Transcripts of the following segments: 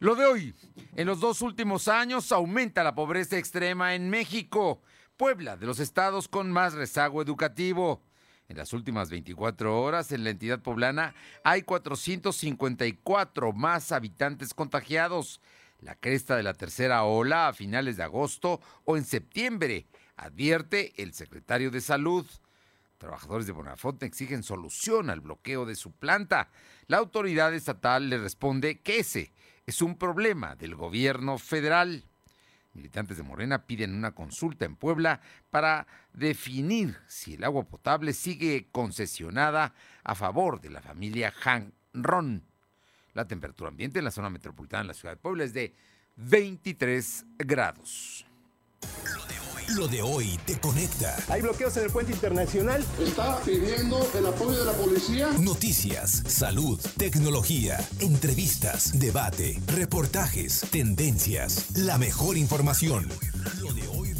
Lo de hoy, en los dos últimos años aumenta la pobreza extrema en México, Puebla, de los estados con más rezago educativo. En las últimas 24 horas en la entidad poblana hay 454 más habitantes contagiados. La cresta de la tercera ola a finales de agosto o en septiembre, advierte el secretario de Salud. Trabajadores de Bonafonte exigen solución al bloqueo de su planta. La autoridad estatal le responde que ese es un problema del gobierno federal. Militantes de Morena piden una consulta en Puebla para definir si el agua potable sigue concesionada a favor de la familia Ron. La temperatura ambiente en la zona metropolitana de la ciudad de Puebla es de 23 grados. Hoy te conecta. Hay bloqueos en el puente internacional. Está pidiendo el apoyo de la policía. Noticias, salud, tecnología, entrevistas, debate, reportajes, tendencias, la mejor información. Lo de hoy,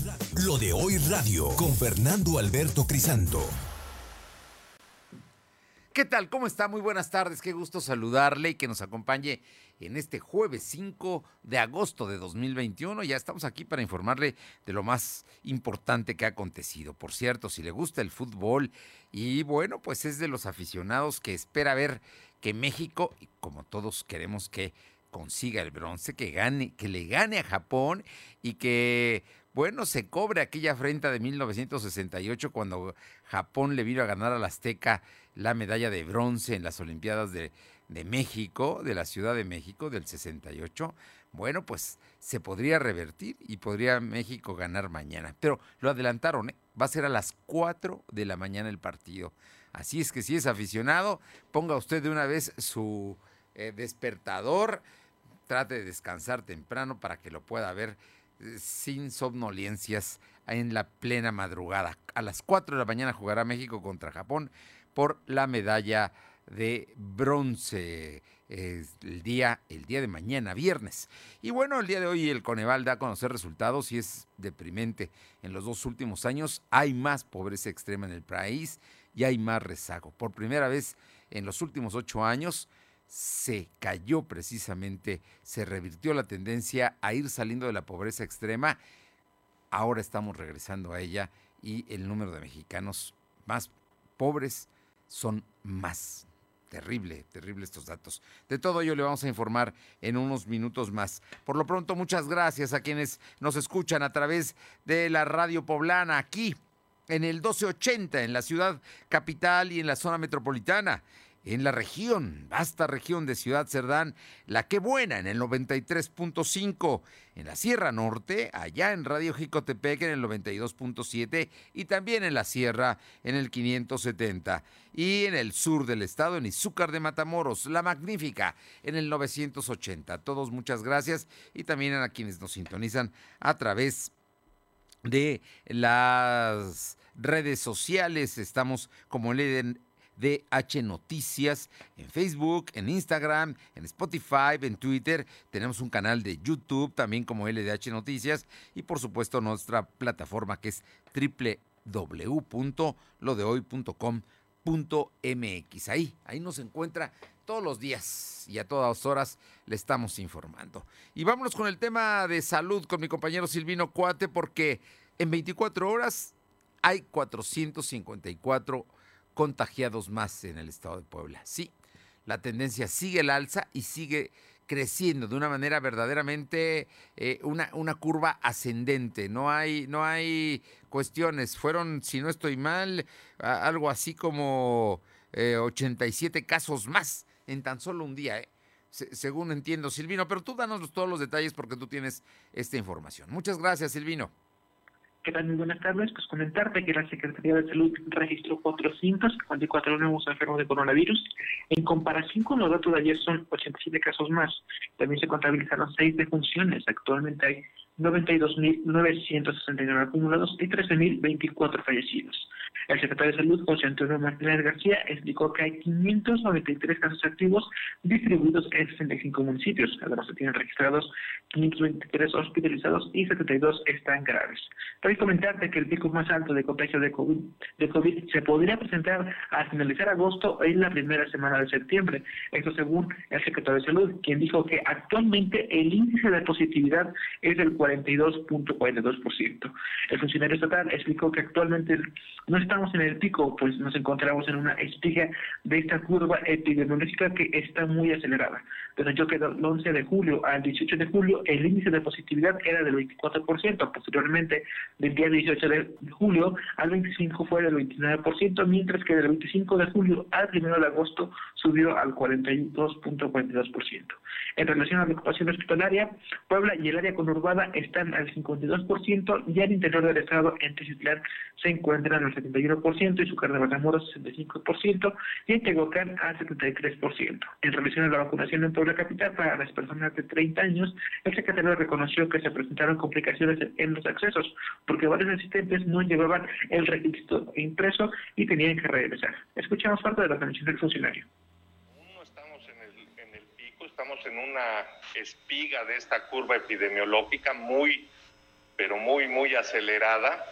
Lo de hoy radio con Fernando Alberto Crisanto. ¿Qué tal? ¿Cómo está? Muy buenas tardes. Qué gusto saludarle y que nos acompañe en este jueves 5 de agosto de 2021. Ya estamos aquí para informarle de lo más importante que ha acontecido. Por cierto, si le gusta el fútbol y bueno, pues es de los aficionados que espera ver que México, como todos queremos que consiga el bronce, que gane, que le gane a Japón y que bueno, se cobre aquella afrenta de 1968 cuando Japón le vino a ganar al Azteca la medalla de bronce en las Olimpiadas de, México, de la Ciudad de México del 68. Bueno, pues se podría revertir y podría México ganar mañana. Pero lo adelantaron, ¿eh? va a ser a las 4 de la mañana el partido. Así es que si es aficionado, ponga usted de una vez su eh, despertador, trate de descansar temprano para que lo pueda ver sin somnolencias en la plena madrugada. A las 4 de la mañana jugará México contra Japón por la medalla de bronce el día, el día de mañana, viernes. Y bueno, el día de hoy el Coneval da a conocer resultados y es deprimente. En los dos últimos años hay más pobreza extrema en el país y hay más rezago. Por primera vez en los últimos ocho años, se cayó precisamente, se revirtió la tendencia a ir saliendo de la pobreza extrema. Ahora estamos regresando a ella y el número de mexicanos más pobres son más. Terrible, terrible estos datos. De todo ello le vamos a informar en unos minutos más. Por lo pronto, muchas gracias a quienes nos escuchan a través de la radio poblana aquí en el 1280 en la ciudad capital y en la zona metropolitana en la región, vasta región de Ciudad Cerdán, La Que Buena en el 93.5, en la Sierra Norte, allá en Radio Jicotepec en el 92.7 y también en la Sierra en el 570 y en el sur del estado en Izúcar de Matamoros, La Magnífica en el 980. Todos muchas gracias y también a quienes nos sintonizan a través de las redes sociales. Estamos como leen DH Noticias en Facebook, en Instagram, en Spotify, en Twitter. Tenemos un canal de YouTube también como LDH Noticias y por supuesto nuestra plataforma que es www.lodehoy.com.mx. Ahí, ahí nos encuentra todos los días y a todas horas le estamos informando. Y vámonos con el tema de salud con mi compañero Silvino Cuate porque en 24 horas hay 454 contagiados más en el estado de Puebla. Sí, la tendencia sigue el alza y sigue creciendo de una manera verdaderamente eh, una, una, curva ascendente. No hay, no hay cuestiones. Fueron, si no estoy mal, algo así como 87 eh, casos más en tan solo un día. Eh, según entiendo, Silvino. Pero tú danos todos los detalles porque tú tienes esta información. Muchas gracias, Silvino. ¿Qué tal? Muy buenas tardes. Pues comentarte que la Secretaría de Salud registró 454 nuevos enfermos de coronavirus. En comparación con los datos de ayer son 87 casos más. También se contabilizaron seis defunciones. Actualmente hay 92.969 acumulados y 13.024 fallecidos. El secretario de Salud, José Antonio Martínez García, explicó que hay 593 casos activos distribuidos en 65 municipios. Además, se tienen registrados 523 hospitalizados y 72 están graves. Cabe comentarte que el pico más alto de contagio de COVID, de COVID se podría presentar al finalizar agosto en la primera semana de septiembre. Esto según el secretario de Salud, quien dijo que actualmente el índice de positividad es del 42.42%. El funcionario estatal explicó que actualmente no estamos en el pico, pues nos encontramos en una espiga de esta curva epidemiológica que está muy acelerada. Yo que del 11 de julio al 18 de julio el índice de positividad era del 24%, posteriormente del día 18 de julio al 25 fue del 29%, mientras que del 25 de julio al 1 de agosto subió al 42.42%. En relación a la ocupación hospitalaria, Puebla y el área conurbada están al 52% y al interior del estado en Teciutlán se encuentran al 71% y Zúcar de Matamoros 65% y en Tehuacán al 73%. En relación a la vacunación en Puebla Capital para las personas de 30 años, el secretario reconoció que se presentaron complicaciones en los accesos porque varios asistentes no llevaban el registro impreso y tenían que regresar. Escuchamos parte de la atención del funcionario. No estamos en el, en el pico, estamos en una espiga de esta curva epidemiológica muy, pero muy, muy acelerada.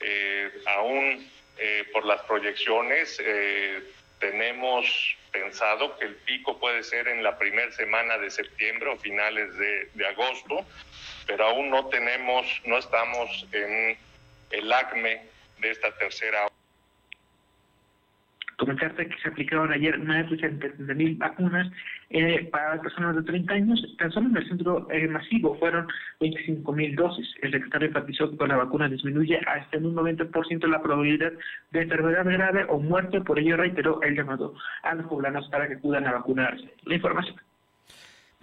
Eh, aún eh, por las proyecciones eh, tenemos pensado que el pico puede ser en la primera semana de septiembre o finales de, de agosto, pero aún no tenemos, no estamos en el acme de esta tercera comentarte que se aplicaron ayer más de 70 mil vacunas eh, para personas de 30 años. Tan solo en el centro eh, masivo fueron 25 mil dosis. El secretario enfatizó que con la vacuna disminuye hasta en un 90% la probabilidad de enfermedad grave o muerte. Por ello reiteró el llamado a los poblanos para que acudan a vacunarse. La información.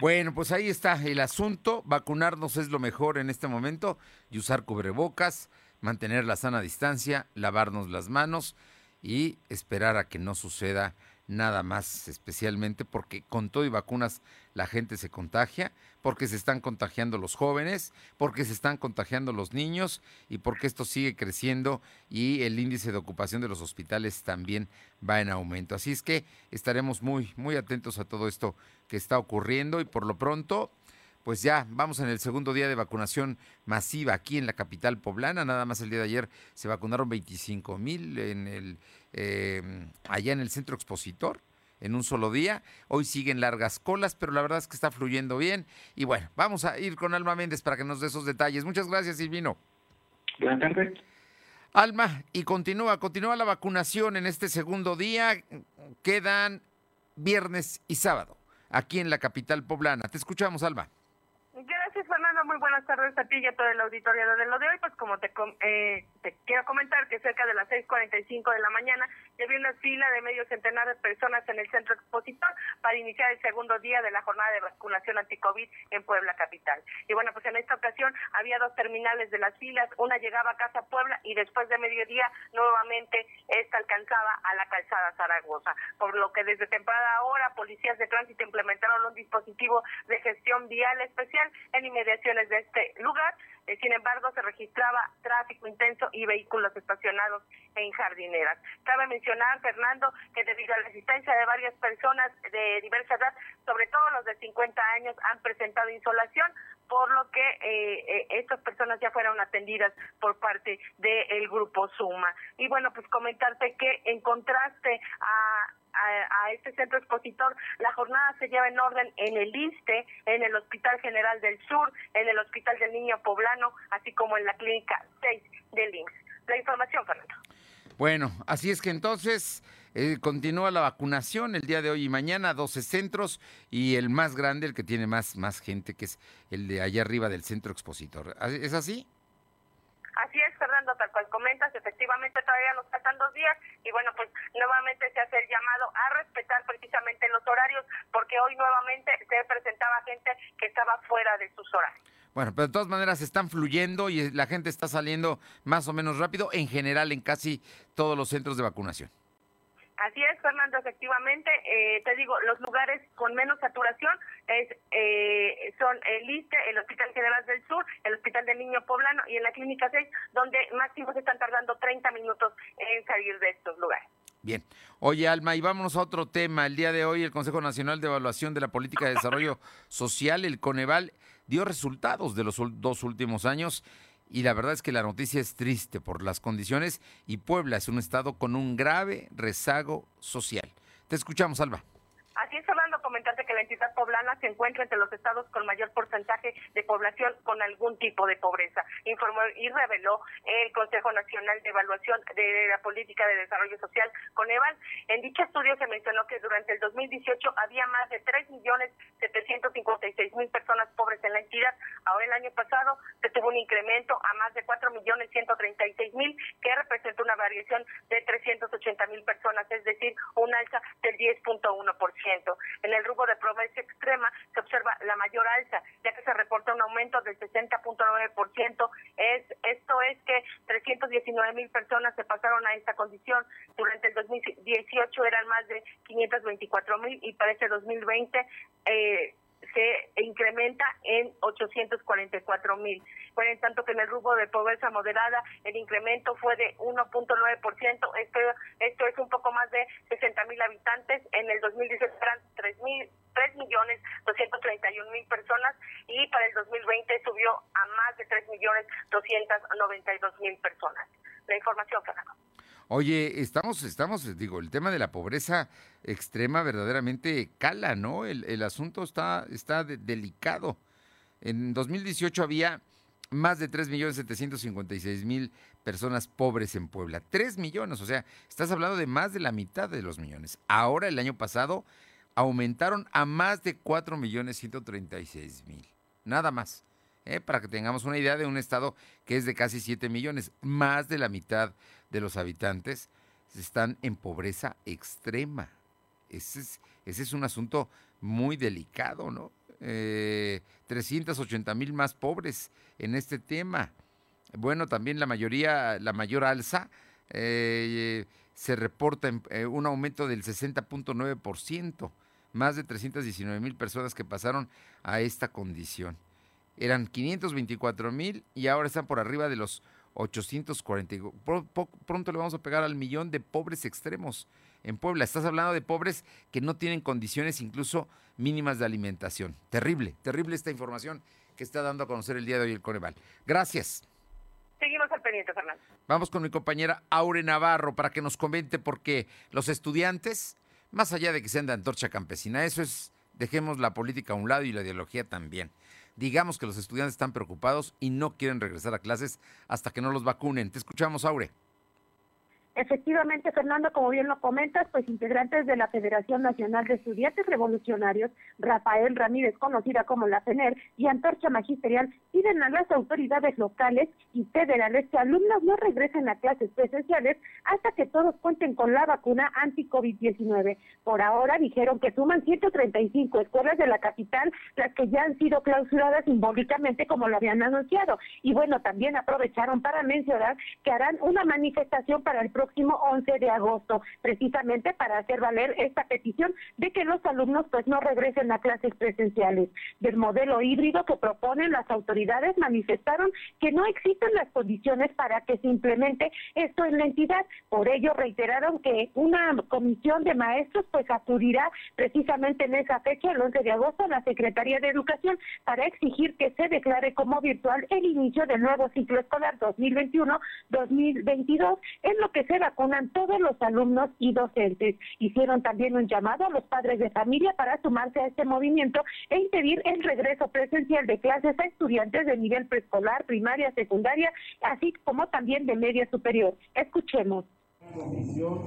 Bueno, pues ahí está el asunto. Vacunarnos es lo mejor en este momento y usar cubrebocas, mantener la sana distancia, lavarnos las manos y esperar a que no suceda nada más, especialmente porque con todo y vacunas la gente se contagia, porque se están contagiando los jóvenes, porque se están contagiando los niños y porque esto sigue creciendo y el índice de ocupación de los hospitales también va en aumento. Así es que estaremos muy, muy atentos a todo esto que está ocurriendo y por lo pronto pues ya vamos en el segundo día de vacunación masiva aquí en la capital poblana. Nada más el día de ayer se vacunaron 25 mil en el, eh, allá en el centro expositor en un solo día. Hoy siguen largas colas, pero la verdad es que está fluyendo bien. Y bueno, vamos a ir con Alma Méndez para que nos dé esos detalles. Muchas gracias, Silvino. Buenas tardes. Alma, y continúa, continúa la vacunación en este segundo día. Quedan viernes y sábado aquí en la capital poblana. Te escuchamos, Alma. Muy buenas tardes a ti y a todo el auditorio de lo de hoy. Pues como te, eh, te quiero comentar que cerca de las 6.45 de la mañana ya había una fila de medio centenar de personas en el centro expositor para iniciar el segundo día de la jornada de vacunación anti-COVID en Puebla Capital. Y bueno, pues en esta ocasión había dos terminales de las filas. Una llegaba a Casa Puebla y después de mediodía nuevamente esta alcanzaba a la calzada Zaragoza. Por lo que desde temprana hora policías de tránsito implementaron un dispositivo de gestión vial especial en inmediaciones de este lugar. Eh, sin embargo, se registraba tráfico intenso y vehículos estacionados en jardineras. Cabe mencionar, Fernando, que debido a la existencia de varias personas de diversa edad, sobre todo los de 50 años, han presentado insolación, por lo que eh, eh, estas personas ya fueron atendidas por parte del grupo Suma. Y bueno, pues comentarte que en contraste a a, este centro expositor. La jornada se lleva en orden en el ISTE, en el Hospital General del Sur, en el Hospital del Niño Poblano, así como en la Clínica 6 del IMSS. La información, Fernando. Bueno, así es que entonces eh, continúa la vacunación el día de hoy y mañana, 12 centros y el más grande, el que tiene más, más gente, que es el de allá arriba del centro expositor. ¿Es así? Así es, Fernando, tal cual comentas, efectivamente todavía nos faltan dos días y bueno, pues nuevamente se hace el llamado a respetar precisamente los horarios porque hoy nuevamente se presentaba gente que estaba fuera de sus horarios. Bueno, pero de todas maneras están fluyendo y la gente está saliendo más o menos rápido en general en casi todos los centros de vacunación. Así es, Fernando, efectivamente, eh, te digo, los lugares con menos saturación es eh, son el ISTE, el Hospital General del Sur, el Hospital del Niño Poblano y en la Clínica 6, donde máximo se están tardando 30 minutos en salir de estos lugares. Bien. Oye, Alma, y vámonos a otro tema. El día de hoy el Consejo Nacional de Evaluación de la Política de Desarrollo Social, el Coneval, dio resultados de los dos últimos años y la verdad es que la noticia es triste por las condiciones y Puebla es un estado con un grave rezago social. Te escuchamos, Alba. Así es, comentarte que la entidad poblana se encuentra entre los estados con mayor porcentaje de población con algún tipo de pobreza, informó y reveló el Consejo Nacional de Evaluación de la Política de Desarrollo Social, Coneval. En dicho estudio se mencionó que durante el 2018 había más de 3.756.000 personas pobres en la entidad. Ahora, el año pasado, se tuvo un incremento a más de 4.136.000, que representa una variación de 380.000 personas, es decir, un alza del 10.1%. En el rubro de pobreza extrema se observa la mayor alza, ya que se reporta un aumento del 60.9%. Es, esto es que 319 mil personas se pasaron a esta condición. Durante el 2018 eran más de 524 mil y para este 2020 eh, se incrementa en 844 mil. Bueno, en tanto que en el rubro de pobreza moderada el incremento fue de 1.9%. Esto, esto es un poco más de 60 mil habitantes. En el 2018 eran 3 mil. 3 millones 231 mil personas y para el 2020 subió a más de 3 millones 292 mil personas. La información, Fernando. Oye, estamos, estamos, digo, el tema de la pobreza extrema verdaderamente cala, ¿no? El, el asunto está, está delicado. En 2018 había más de 3.756.000 personas pobres en Puebla. 3 millones, o sea, estás hablando de más de la mitad de los millones. Ahora, el año pasado, aumentaron a más de 4.136.000. Nada más. ¿eh? Para que tengamos una idea de un estado que es de casi 7 millones. Más de la mitad de los habitantes están en pobreza extrema. Ese es, ese es un asunto muy delicado, ¿no? Eh, 380 mil más pobres en este tema. Bueno, también la mayoría, la mayor alza eh, se reporta en, eh, un aumento del 60.9%, más de 319 mil personas que pasaron a esta condición. Eran 524 mil y ahora están por arriba de los 840. Pronto le vamos a pegar al millón de pobres extremos en Puebla. Estás hablando de pobres que no tienen condiciones incluso mínimas de alimentación. Terrible, terrible esta información que está dando a conocer el día de hoy el Coneval. Gracias. Seguimos al pendiente, Fernando. Vamos con mi compañera Aure Navarro para que nos comente porque los estudiantes, más allá de que sean de antorcha campesina, eso es, dejemos la política a un lado y la ideología también. Digamos que los estudiantes están preocupados y no quieren regresar a clases hasta que no los vacunen. Te escuchamos, Aure. Efectivamente, Fernando, como bien lo comentas, pues integrantes de la Federación Nacional de Estudiantes Revolucionarios, Rafael Ramírez, conocida como la FENER, y Antorcha Magisterial, piden a las autoridades locales y federales que alumnos no regresen a clases presenciales hasta que todos cuenten con la vacuna anti-COVID-19. Por ahora dijeron que suman 135 escuelas de la capital las que ya han sido clausuradas simbólicamente como lo habían anunciado. Y bueno, también aprovecharon para mencionar que harán una manifestación para el próximo próximo 11 de agosto, precisamente para hacer valer esta petición de que los alumnos pues no regresen a clases presenciales. Del modelo híbrido que proponen las autoridades manifestaron que no existen las condiciones para que se implemente esto en la entidad. Por ello reiteraron que una comisión de maestros pues acudirá precisamente en esa fecha, el 11 de agosto, a la Secretaría de Educación para exigir que se declare como virtual el inicio del nuevo ciclo escolar 2021-2022, en lo que se vacunan todos los alumnos y docentes. Hicieron también un llamado a los padres de familia para sumarse a este movimiento e impedir el regreso presencial de clases a estudiantes de nivel preescolar, primaria, secundaria, así como también de media superior. Escuchemos comisión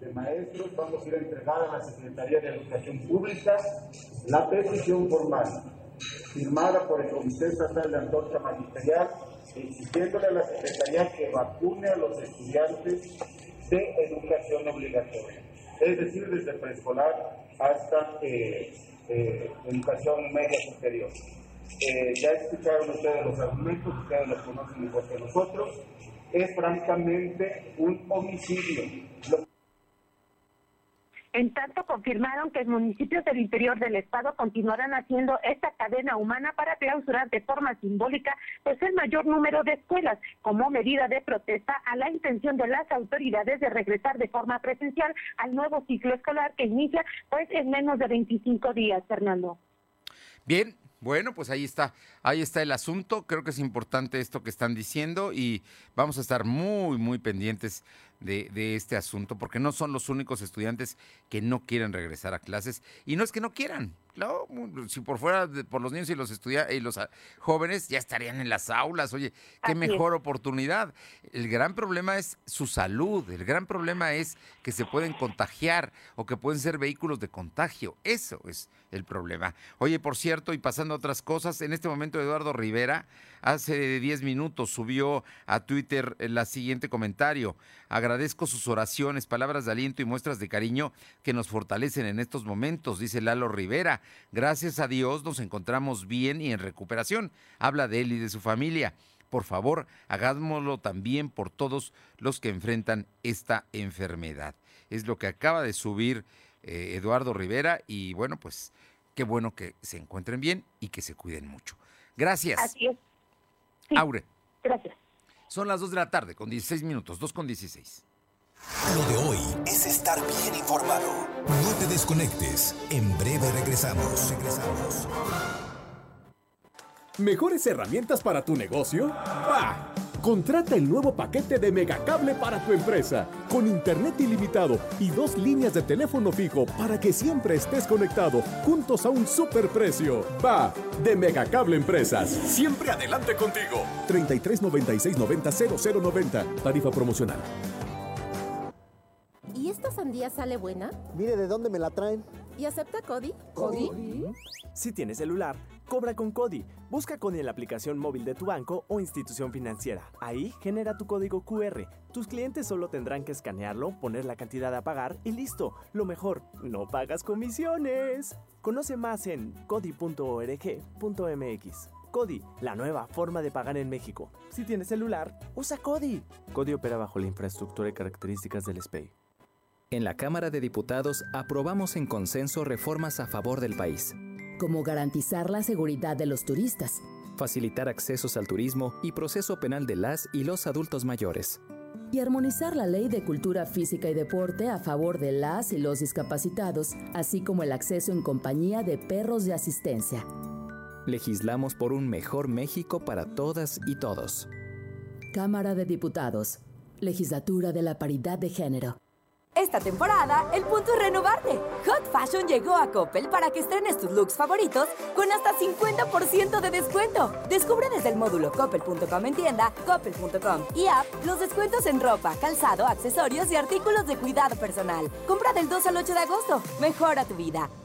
de maestros vamos a ir a entregar a la Secretaría de Educación Pública la petición formal firmada por el Comité Estatal de Antorcha Magisterial exigiéndole a la Secretaría que vacune a los estudiantes de educación obligatoria, es decir, desde preescolar hasta eh, eh, educación media superior. Eh, ya escucharon ustedes los argumentos, ustedes los conocen mejor que nosotros, es francamente un homicidio En tanto, confirmaron que municipios del interior del estado continuarán haciendo esta cadena humana para clausurar de forma simbólica pues el mayor número de escuelas como medida de protesta a la intención de las autoridades de regresar de forma presencial al nuevo ciclo escolar que inicia pues en menos de 25 días, Fernando. Bien, bueno, pues ahí está, ahí está el asunto. Creo que es importante esto que están diciendo y vamos a estar muy, muy pendientes de, de, este asunto, porque no son los únicos estudiantes que no quieren regresar a clases. Y no es que no quieran, claro, si por fuera, de, por los niños y los estudiantes y los ah, jóvenes ya estarían en las aulas. Oye, qué Así mejor es. oportunidad. El gran problema es su salud, el gran problema es que se pueden contagiar o que pueden ser vehículos de contagio. Eso es el problema. Oye, por cierto, y pasando a otras cosas, en este momento Eduardo Rivera hace 10 minutos subió a Twitter el siguiente comentario. Agradezco sus oraciones, palabras de aliento y muestras de cariño que nos fortalecen en estos momentos, dice Lalo Rivera. Gracias a Dios nos encontramos bien y en recuperación. Habla de él y de su familia. Por favor, hagámoslo también por todos los que enfrentan esta enfermedad. Es lo que acaba de subir eh, Eduardo Rivera y bueno, pues qué bueno que se encuentren bien y que se cuiden mucho. Gracias. Así es. Sí, Aure. Gracias. Son las 2 de la tarde con 16 minutos, 2 con 16. Lo de hoy es estar bien informado. No te desconectes. En breve regresamos. Regresamos. ¿Mejores herramientas para tu negocio? ¡Bah! Contrata el nuevo paquete de Megacable para tu empresa, con internet ilimitado y dos líneas de teléfono fijo para que siempre estés conectado, juntos a un superprecio. Va, de Megacable Empresas. Siempre adelante contigo. 33 96 90 0090. Tarifa promocional. ¿Y esta sandía sale buena? Mire de dónde me la traen. ¿Y acepta Cody? ¿Cody? Si tienes celular, cobra con Cody. Busca Cody en la aplicación móvil de tu banco o institución financiera. Ahí genera tu código QR. Tus clientes solo tendrán que escanearlo, poner la cantidad a pagar y listo. Lo mejor, no pagas comisiones. Conoce más en cody.org.mx. Cody, la nueva forma de pagar en México. Si tienes celular, usa Cody. Cody opera bajo la infraestructura y características del SPEI. En la Cámara de Diputados aprobamos en consenso reformas a favor del país. Como garantizar la seguridad de los turistas, facilitar accesos al turismo y proceso penal de las y los adultos mayores. Y armonizar la ley de cultura física y deporte a favor de las y los discapacitados, así como el acceso en compañía de perros de asistencia. Legislamos por un mejor México para todas y todos. Cámara de Diputados. Legislatura de la Paridad de Género. Esta temporada, el punto es renovarte. Hot Fashion llegó a Coppel para que estrenes tus looks favoritos con hasta 50% de descuento. Descubre desde el módulo coppel.com en tienda, coppel.com y app los descuentos en ropa, calzado, accesorios y artículos de cuidado personal. Compra del 2 al 8 de agosto. Mejora tu vida.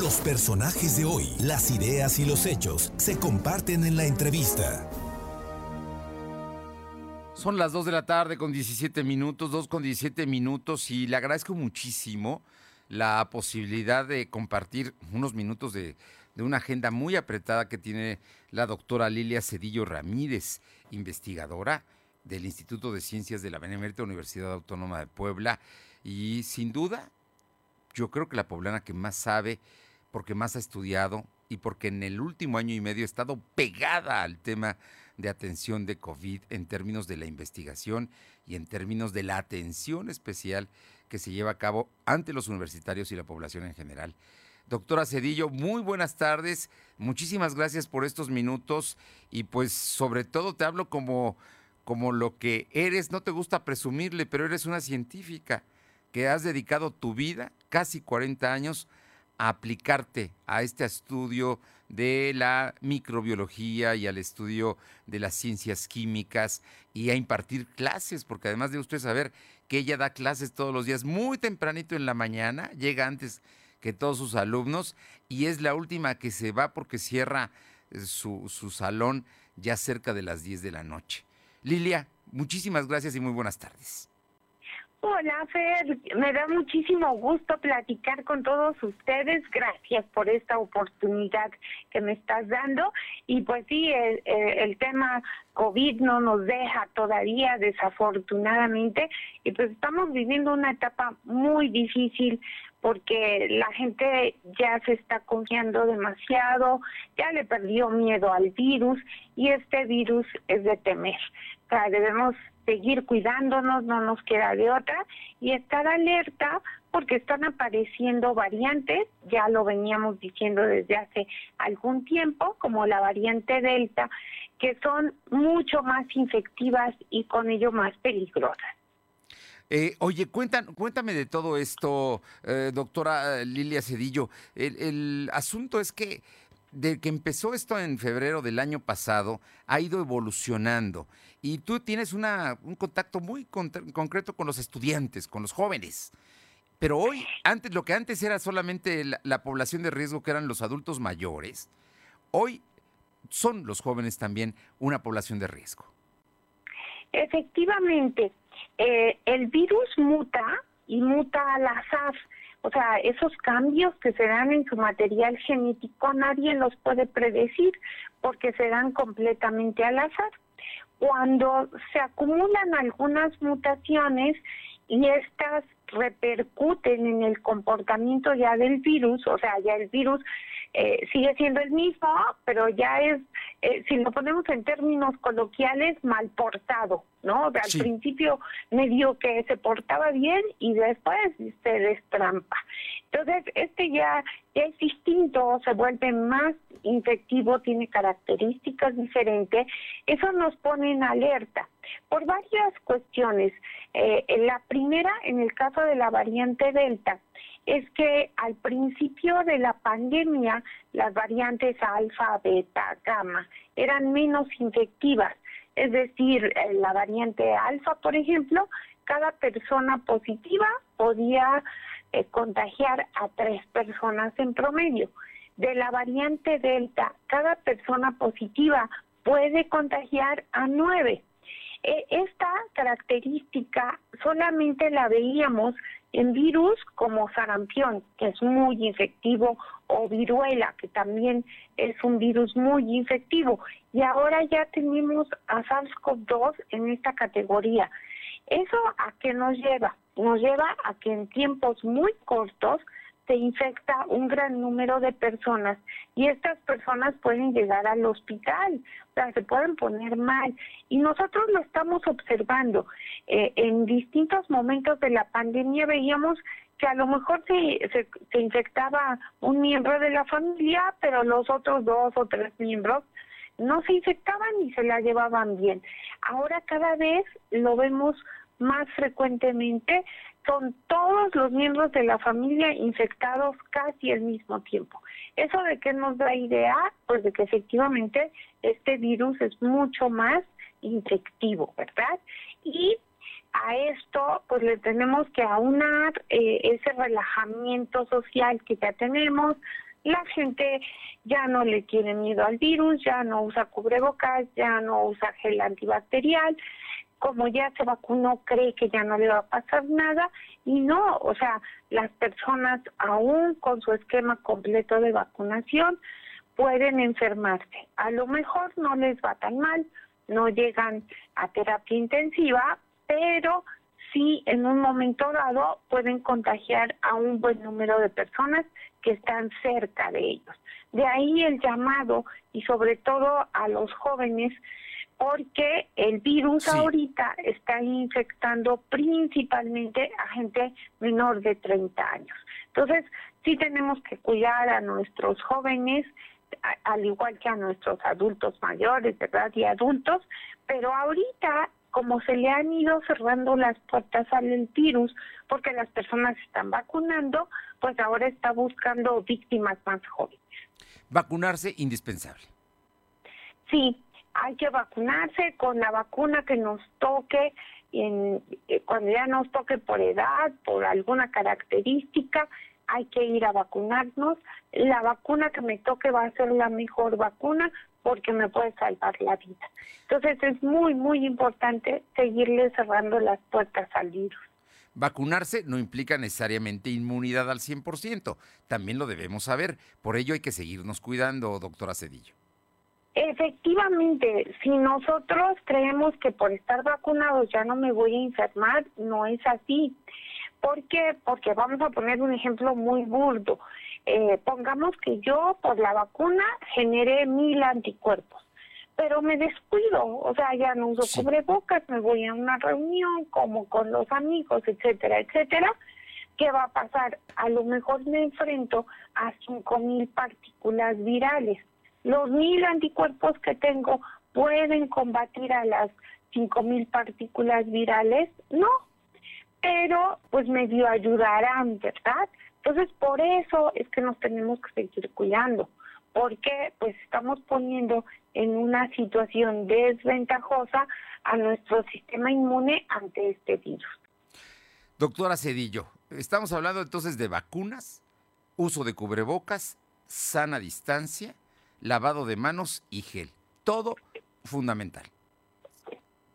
Los personajes de hoy, las ideas y los hechos se comparten en la entrevista. Son las 2 de la tarde con 17 minutos, 2 con 17 minutos y le agradezco muchísimo la posibilidad de compartir unos minutos de, una agenda muy apretada que tiene la doctora Lilia Cedillo Ramírez, investigadora del Instituto de Ciencias de la Benemérita Universidad Autónoma de Puebla y sin duda yo creo que la poblana que más sabe, porque más ha estudiado y porque en el último año y medio ha estado pegada al tema de atención de COVID en términos de la investigación y en términos de la atención especial que se lleva a cabo ante los universitarios y la población en general. Doctora Cedillo, muy buenas tardes, muchísimas gracias por estos minutos y pues sobre todo te hablo como, como lo que eres, no te gusta presumirle, pero eres una científica que has dedicado tu vida, casi 40 años, a aplicarte a este estudio de la microbiología y al estudio de las ciencias químicas y a impartir clases, porque además de usted saber que ella da clases todos los días muy tempranito en la mañana, llega antes que todos sus alumnos y es la última que se va porque cierra eh, su, su salón ya cerca de las 10 de la noche. Lilia, muchísimas gracias y muy buenas tardes. Hola, Fer. Me da muchísimo gusto platicar con todos ustedes. Gracias por esta oportunidad que me estás dando. Y pues sí, el, el, tema COVID no nos deja todavía, desafortunadamente. Y pues estamos viviendo una etapa muy difícil porque la gente ya se está confiando demasiado, ya le perdió miedo al virus y este virus es de temer. O sea, debemos seguir cuidándonos, no nos queda de otra, y estar alerta porque están apareciendo variantes, ya lo veníamos diciendo desde hace algún tiempo, como la variante Delta, que son mucho más infectivas y con ello más peligrosas. Eh, oye, cuéntame de todo esto, eh, doctora Lilia Cedillo. El asunto es que de que empezó esto en febrero del año pasado, ha ido evolucionando. Y tú tienes una, un contacto muy concreto con los estudiantes, con los jóvenes. Pero hoy, antes, lo que antes era solamente la, la, población de riesgo, que eran los adultos mayores, hoy son los jóvenes también una población de riesgo. Efectivamente, eh, el virus muta y muta al azar. O sea, esos cambios que se dan en su material genético nadie los puede predecir porque se dan completamente al azar. Cuando se acumulan algunas mutaciones y estas repercuten en el comportamiento ya del virus, o sea, ya el virus eh, sigue siendo el mismo, pero ya es, eh, si lo ponemos en términos coloquiales, mal portado, ¿no? Al principio medio que se portaba bien y después se destrampa. Entonces, este ya, ya es distinto, se vuelve más infectivo, tiene características diferentes. Eso nos pone en alerta por varias cuestiones. Eh, la primera, en el caso de la variante Delta, es que al principio de la pandemia las variantes alfa, beta, gamma eran menos infectivas. Es decir, eh, la variante alfa, por ejemplo, cada persona positiva podía eh, contagiar a tres personas en promedio. De la variante delta, cada persona positiva puede contagiar a nueve. E, esta característica solamente la veíamos en virus como sarampión, que es muy infectivo, o viruela, que también es un virus muy infectivo. Y ahora ya tenemos a SARS-CoV-2 en esta categoría. ¿Eso a qué nos lleva? Nos lleva a que en tiempos muy cortos se infecta un gran número de personas y estas personas pueden llegar al hospital, o sea, se pueden poner mal. Y nosotros lo estamos observando. Eh, en distintos momentos de la pandemia veíamos que a lo mejor se, se, infectaba un miembro de la familia, pero los otros dos o tres miembros no se infectaban y se la llevaban bien. Ahora cada vez lo vemos más frecuentemente son todos los miembros de la familia infectados casi al mismo tiempo. ¿Eso de qué nos da idea? Pues de que efectivamente este virus es mucho más infectivo, ¿verdad? Y a esto pues le tenemos que aunar eh, ese relajamiento social que ya tenemos, la gente ya no le tiene miedo al virus, ya no usa cubrebocas, ya no usa gel antibacterial, como ya se vacunó, cree que ya no le va a pasar nada y no, o sea, las personas aún con su esquema completo de vacunación pueden enfermarse. A lo mejor no les va tan mal, no llegan a terapia intensiva, pero sí en un momento dado pueden contagiar a un buen número de personas que están cerca de ellos. De ahí el llamado y sobre todo a los jóvenes porque el virus ahorita está infectando principalmente a gente menor de 30 años. Entonces, sí tenemos que cuidar a nuestros jóvenes, al igual que a nuestros adultos mayores, ¿verdad? Y adultos, pero ahorita como se le han ido cerrando las puertas al virus porque las personas están vacunando, pues ahora está buscando víctimas más jóvenes. Vacunarse indispensable. Sí, hay que vacunarse con la vacuna que nos toque, en, eh, cuando ya nos toque por edad, por alguna característica, hay que ir a vacunarnos. La vacuna que me toque va a ser la mejor vacuna porque me puede salvar la vida. Entonces es muy, muy importante seguirle cerrando las puertas al virus. Vacunarse no implica necesariamente inmunidad al 100%, también lo debemos saber, por ello hay que seguirnos cuidando, doctora Cedillo. Efectivamente, si nosotros creemos que por estar vacunados ya no me voy a enfermar, no es así. ¿Por qué? Porque vamos a poner un ejemplo muy burdo. Eh, pongamos que yo por la vacuna generé mil anticuerpos, pero me descuido, o sea, ya no uso cubrebocas, me voy a una reunión como con los amigos, etcétera, etcétera. ¿Qué va a pasar? A lo mejor me enfrento a cinco mil partículas virales. Los mil anticuerpos que tengo pueden combatir a las cinco mil partículas virales, no, pero pues medio ayudarán, ¿verdad? Entonces, por eso es que nos tenemos que seguir cuidando, porque pues estamos poniendo en una situación desventajosa a nuestro sistema inmune ante este virus. Doctora Cedillo, estamos hablando entonces de vacunas, uso de cubrebocas, sana distancia, lavado de manos y gel. Todo fundamental.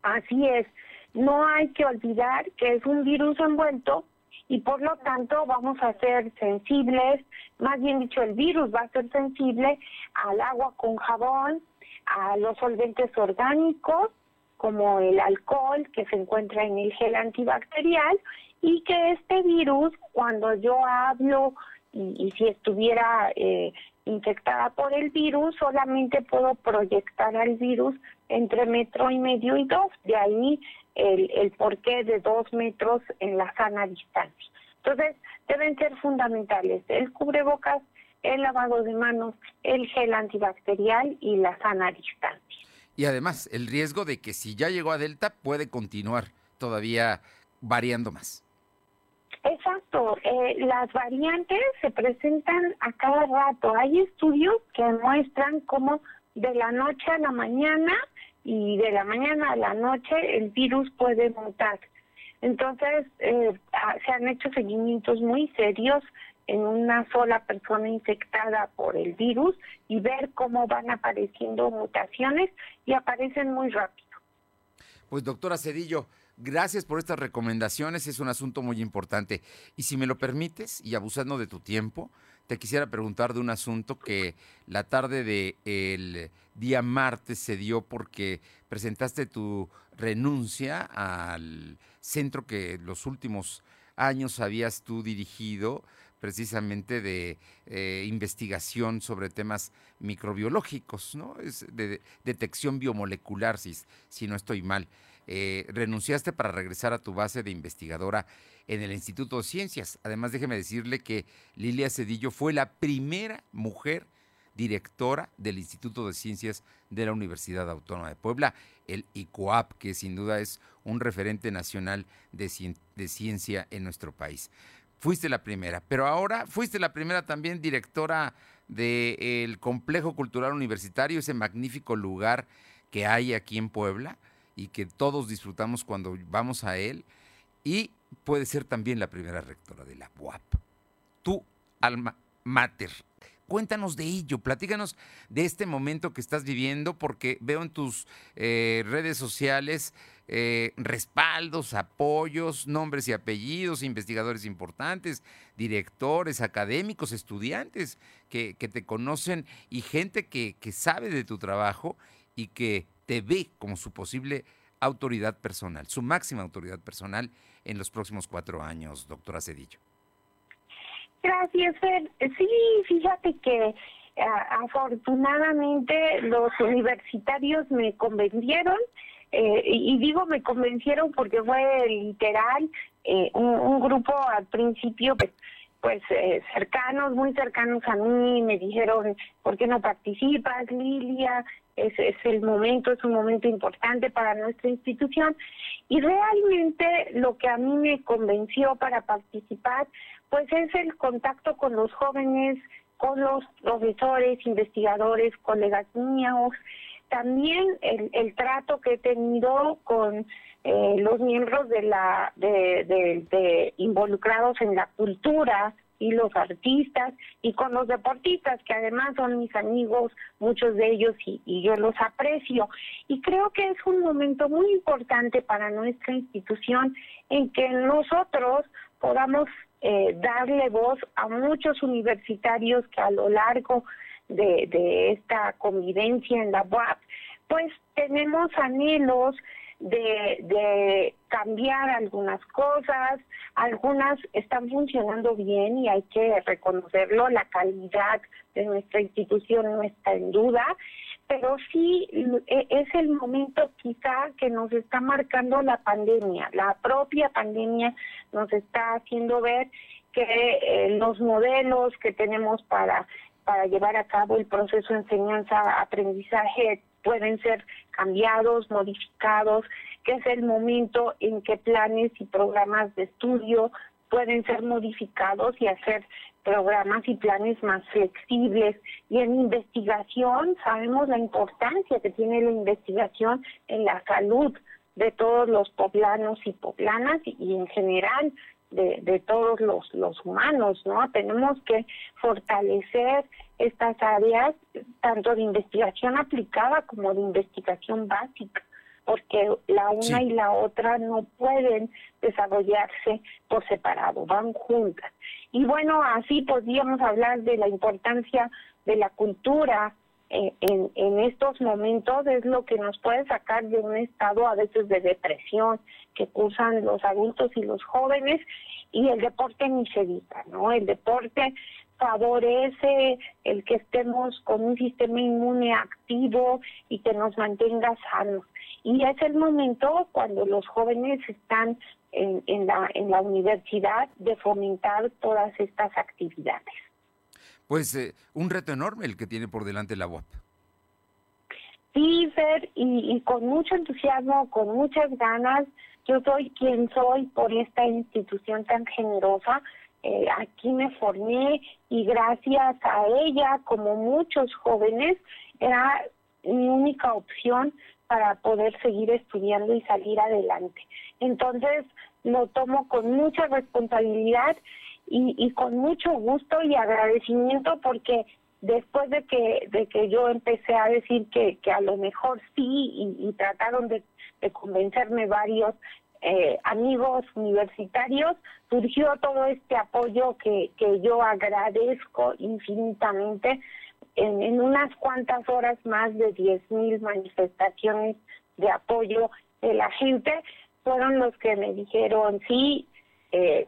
Así es. No hay que olvidar que es un virus envuelto y por lo tanto vamos a ser sensibles, más bien dicho, el virus va a ser sensible al agua con jabón, a los solventes orgánicos, como el alcohol que se encuentra en el gel antibacterial, y que este virus, cuando yo hablo y, si estuviera eh, infectada por el virus, solamente puedo proyectar al virus entre metro y medio y dos. De ahí el, el porqué de dos metros en la sana distancia. Entonces, deben ser fundamentales el cubrebocas, el lavado de manos, el gel antibacterial y la sana distancia. Y además, el riesgo de que si ya llegó a Delta puede continuar todavía variando más. Eh, las variantes se presentan a cada rato. Hay estudios que muestran cómo de la noche a la mañana y de la mañana a la noche el virus puede mutar. Entonces, eh, se han hecho seguimientos muy serios en una sola persona infectada por el virus y ver cómo van apareciendo mutaciones y aparecen muy rápido. Pues doctora Cedillo, gracias por estas recomendaciones, es un asunto muy importante. Y si me lo permites, y abusando de tu tiempo, te quisiera preguntar de un asunto que la tarde del día martes se dio porque presentaste tu renuncia al centro que los últimos años habías tú dirigido precisamente de eh, investigación sobre temas microbiológicos, ¿no? Es de, detección biomolecular, si, si no estoy mal. Eh, renunciaste para regresar a tu base de investigadora en el Instituto de Ciencias. Además, déjeme decirle que Lilia Cedillo fue la primera mujer directora del Instituto de Ciencias de la Universidad Autónoma de Puebla, el ICOAP, que sin duda es un referente nacional de, ciencia en nuestro país. Fuiste la primera, pero ahora fuiste la primera también directora del Complejo Cultural Universitario, ese magnífico lugar que hay aquí en Puebla y que todos disfrutamos cuando vamos a él. Y puede ser también la primera rectora de la UAP. Tu alma mater. Cuéntanos de ello, platícanos de este momento que estás viviendo, porque veo en tus eh, redes sociales eh, respaldos, apoyos, nombres y apellidos, investigadores importantes, directores, académicos, estudiantes que, te conocen y gente que, que sabe de tu trabajo y que te ve como su posible autoridad personal, su máxima autoridad personal en los próximos cuatro años, doctora Cedillo. Gracias, Fer. Sí, fíjate que eh, afortunadamente los universitarios me convencieron, eh, y digo me convencieron porque fue literal eh, un, grupo al principio, pues, pues cercanos, muy cercanos a mí, me dijeron, ¿por qué no participas, Lilia? Es, es el momento, es un momento importante para nuestra institución. Y realmente lo que a mí me convenció para participar pues es el contacto con los jóvenes, con los profesores, investigadores, colegas míos, también el, el trato que he tenido con eh, los miembros de la de, de, de involucrados en la cultura y los artistas y con los deportistas que además son mis amigos muchos de ellos y, yo los aprecio. Y creo que es un momento muy importante para nuestra institución en que nosotros podamos eh, darle voz a muchos universitarios que a lo largo de, de esta convivencia en la UAP, pues tenemos anhelos de, cambiar algunas cosas, algunas están funcionando bien y hay que reconocerlo, la calidad de nuestra institución no está en duda, pero sí e, es el momento quizá que nos está marcando la pandemia, la propia pandemia nos está haciendo ver que eh, los modelos que tenemos para para llevar a cabo el proceso de enseñanza-aprendizaje pueden ser cambiados, modificados, que es el momento en que planes y programas de estudio pueden ser modificados y hacer programas y planes más flexibles. Y en investigación sabemos la importancia que tiene la investigación en la salud de todos los poblanos y poblanas y en general de, de todos los, los humanos, ¿no? Tenemos que fortalecer estas áreas, tanto de investigación aplicada como de investigación básica, porque la una y la otra no pueden desarrollarse por separado, van juntas. Y bueno, así podríamos hablar de la importancia de la cultura, eh, en, estos momentos es lo que nos puede sacar de un estado a veces de depresión que cursan los adultos y los jóvenes y el deporte ni se diga, ¿no? El deporte favorece el que estemos con un sistema inmune activo y que nos mantenga sanos. Y es el momento cuando los jóvenes están en, en, la, en la universidad de fomentar todas estas actividades. Pues eh, un reto enorme el que tiene por delante la UAP. Sí, Fer, y, y con mucho entusiasmo, con muchas ganas, yo soy quien soy por esta institución tan generosa. Eh, aquí me formé y gracias a ella, como muchos jóvenes, era mi única opción para poder seguir estudiando y salir adelante. Entonces lo tomo con mucha responsabilidad y, y con mucho gusto y agradecimiento porque después de que de que yo empecé a decir que, que a lo mejor sí y, trataron de, convencerme varios eh, amigos universitarios, surgió todo este apoyo que, que yo agradezco infinitamente. En, en unas cuantas horas más de 10 mil manifestaciones de apoyo de la gente fueron los que me dijeron sí, eh,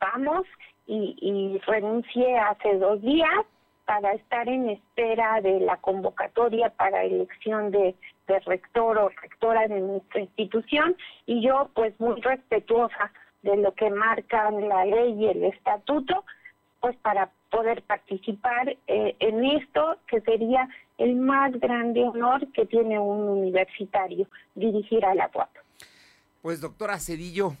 vamos y, y renuncié hace dos días para estar en espera de la convocatoria para elección de, de rector o rectora de nuestra institución y yo pues muy respetuosa de lo que marcan la ley y el estatuto, pues para poder participar eh, en esto que sería el más grande honor que tiene un universitario, dirigir a la UAP. Pues doctora Cedillo,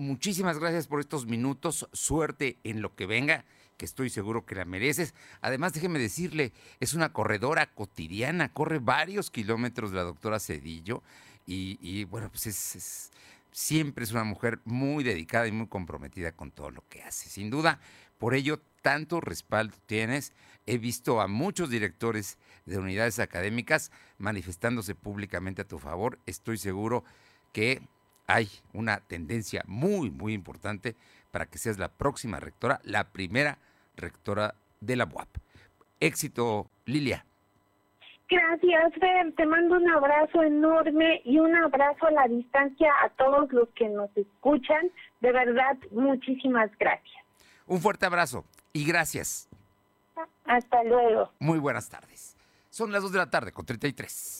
muchísimas gracias por estos minutos, suerte en lo que venga que estoy seguro que la mereces. Además, déjeme decirle, es una corredora cotidiana, corre varios kilómetros la doctora Cedillo y, bueno, pues es, es, siempre es una mujer muy dedicada y muy comprometida con todo lo que hace. Sin duda, por ello, tanto respaldo tienes. He visto a muchos directores de unidades académicas manifestándose públicamente a tu favor. Estoy seguro que hay una tendencia muy, muy importante para que seas la próxima rectora, la primera rectora de la UAP. Éxito, Lilia. Gracias, Fer. Te mando un abrazo enorme y un abrazo a la distancia a todos los que nos escuchan. De verdad, muchísimas gracias. Un fuerte abrazo y gracias. Hasta luego. Muy buenas tardes. Son las 2 de la tarde con 33.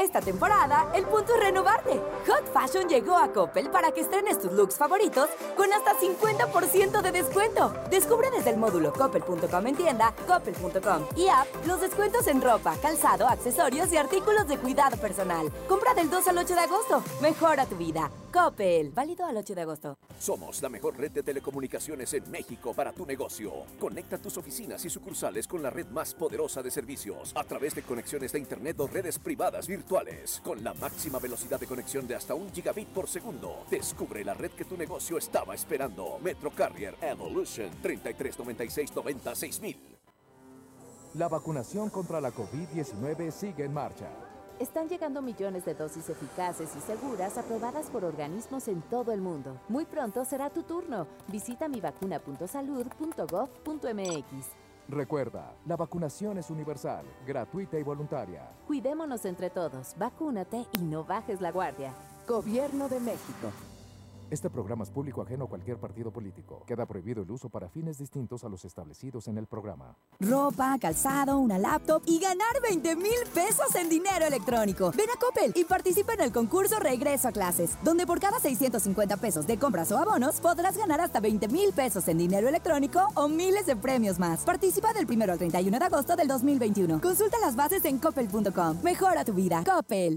Esta temporada, el punto es renovarte. Hot Fashion llegó a Coppel para que estrenes tus looks favoritos con hasta 50% de descuento. Descubre desde el módulo coppel.com en tienda, coppel.com y app los descuentos en ropa, calzado, accesorios y artículos de cuidado personal. Compra del 2 al 8 de agosto. Mejora tu vida. Coppel. Válido al 8 de agosto. Somos la mejor red de telecomunicaciones en México para tu negocio. Conecta tus oficinas y sucursales con la red más poderosa de servicios a través de conexiones de Internet o redes privadas virtuales con la máxima velocidad de conexión de hasta un gigabit por segundo. Descubre la red que tu negocio estaba esperando. Metro Carrier Evolution 3396 La vacunación contra la COVID-19 sigue en marcha. Están llegando millones de dosis eficaces y seguras aprobadas por organismos en todo el mundo. Muy pronto será tu turno. Visita mivacuna.salud.gov.mx. Recuerda, la vacunación es universal, gratuita y voluntaria. Cuidémonos entre todos, vacúnate y no bajes la guardia. Gobierno de México. Este programa es público ajeno a cualquier partido político. Queda prohibido el uso para fines distintos a los establecidos en el programa. Ropa, calzado, una laptop y ganar 20 mil pesos en dinero electrónico. Ven a Coppel y participa en el concurso Regreso a Clases, donde por cada 650 pesos de compras o abonos podrás ganar hasta 20 mil pesos en dinero electrónico o miles de premios más. Participa del 1 al 31 de agosto del 2021. Consulta las bases en coppel.com. Mejora tu vida. Coppel.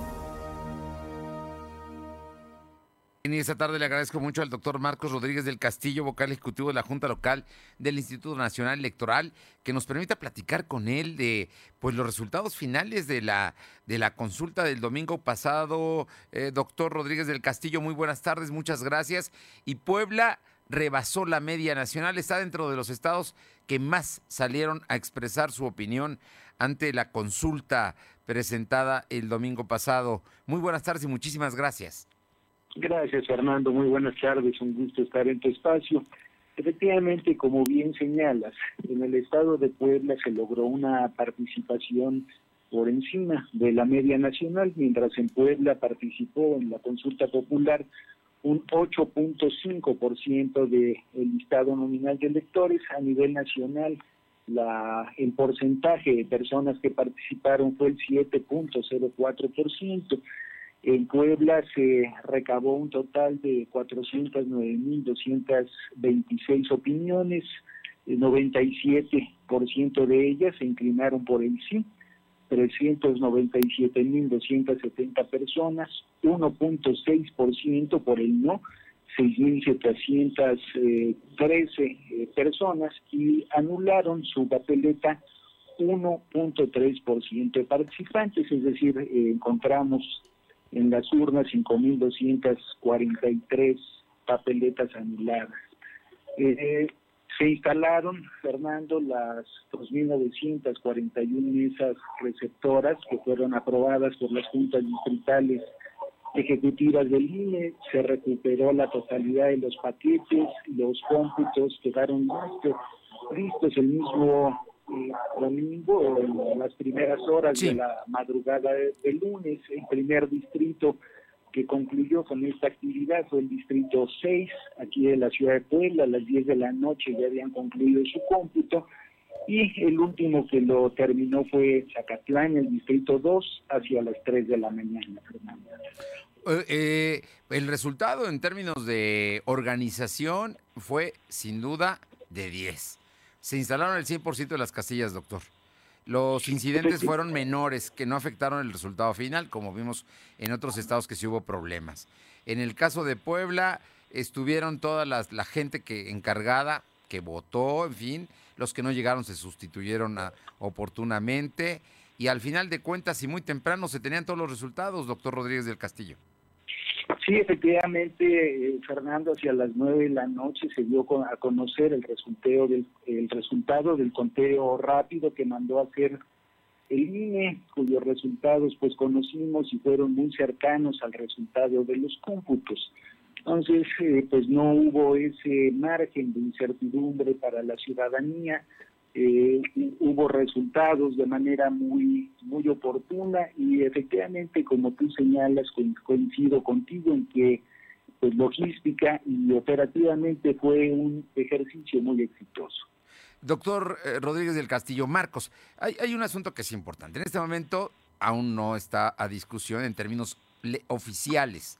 Y esta tarde le agradezco mucho al doctor Marcos Rodríguez del Castillo, vocal ejecutivo de la Junta Local del Instituto Nacional Electoral, que nos permita platicar con él de pues los resultados finales de la, de la consulta del domingo pasado. Eh, doctor Rodríguez del Castillo, muy buenas tardes, muchas gracias. Y Puebla rebasó la media nacional, está dentro de los estados que más salieron a expresar su opinión ante la consulta presentada el domingo pasado. Muy buenas tardes y muchísimas gracias. Gracias, Fernando. Muy buenas tardes. Un gusto estar en tu espacio. Efectivamente, como bien señalas, en el estado de Puebla se logró una participación por encima de la media nacional, mientras en Puebla participó en la consulta popular un 8.5% del listado nominal de electores a nivel nacional. La, el porcentaje de personas que participaron fue el 7.04%. En Puebla se recabó un total de 409.226 opiniones, el 97% de ellas se inclinaron por el sí, 397.270 personas, 1.6% por el no, 6.713 eh, personas y anularon su papeleta 1.3% de participantes, es decir, eh, encontramos en las urnas 5.243 papeletas anuladas. Eh, se instalaron, Fernando, las 2.941 mesas receptoras que fueron aprobadas por las juntas distritales ejecutivas del INE, se recuperó la totalidad de los paquetes, los cómputos quedaron listos, listos el mismo domingo, en las primeras horas de la madrugada del lunes, el primer distrito que concluyó con esta actividad fue el distrito 6, aquí de la ciudad de Puebla, a las 10 de la noche ya habían concluido su cómputo, y el último que lo terminó fue Zacatlán, el distrito 2, hacia las 3 de la mañana, Fernando. Eh, eh, el resultado en términos de organización fue sin duda de 10 se instalaron el 100% de las casillas, doctor. Los incidentes fueron menores que no afectaron el resultado final, como vimos en otros estados que sí hubo problemas. En el caso de Puebla, estuvieron toda la, gente que encargada, que votó, en fin, los que no llegaron se sustituyeron oportunamente y al final de cuentas y muy temprano se tenían todos los resultados, doctor Rodríguez del Castillo. Sí, efectivamente, eh, Fernando, hacia las nueve de la noche se dio a conocer el resultado del, el resultado del conteo rápido que mandó a hacer el INE, cuyos resultados pues conocimos y fueron muy cercanos al resultado de los cómputos. Entonces, eh, pues no hubo ese margen de incertidumbre para la ciudadanía, eh, hubo resultados de manera muy muy oportuna y efectivamente como tú señalas coincido contigo en que pues logística y operativamente fue un ejercicio muy exitoso. Doctor eh, Rodríguez del Castillo, Marcos, hay, hay un asunto que es importante. En este momento aún no está a discusión en términos oficiales.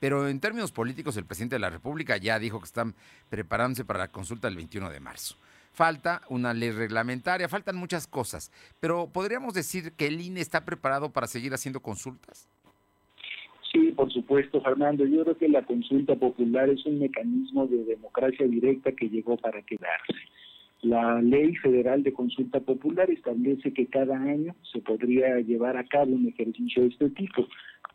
Pero en términos políticos, el presidente de la República ya dijo que están preparándose para la consulta del 21 de marzo. Falta una ley reglamentaria, faltan muchas cosas, pero ¿podríamos decir que el INE está preparado para seguir haciendo consultas? Sí, por supuesto, Fernando. Yo creo que la consulta popular es un mecanismo de democracia directa que llegó para quedarse. La ley federal de consulta popular establece que cada año se podría llevar a cabo un ejercicio de este tipo.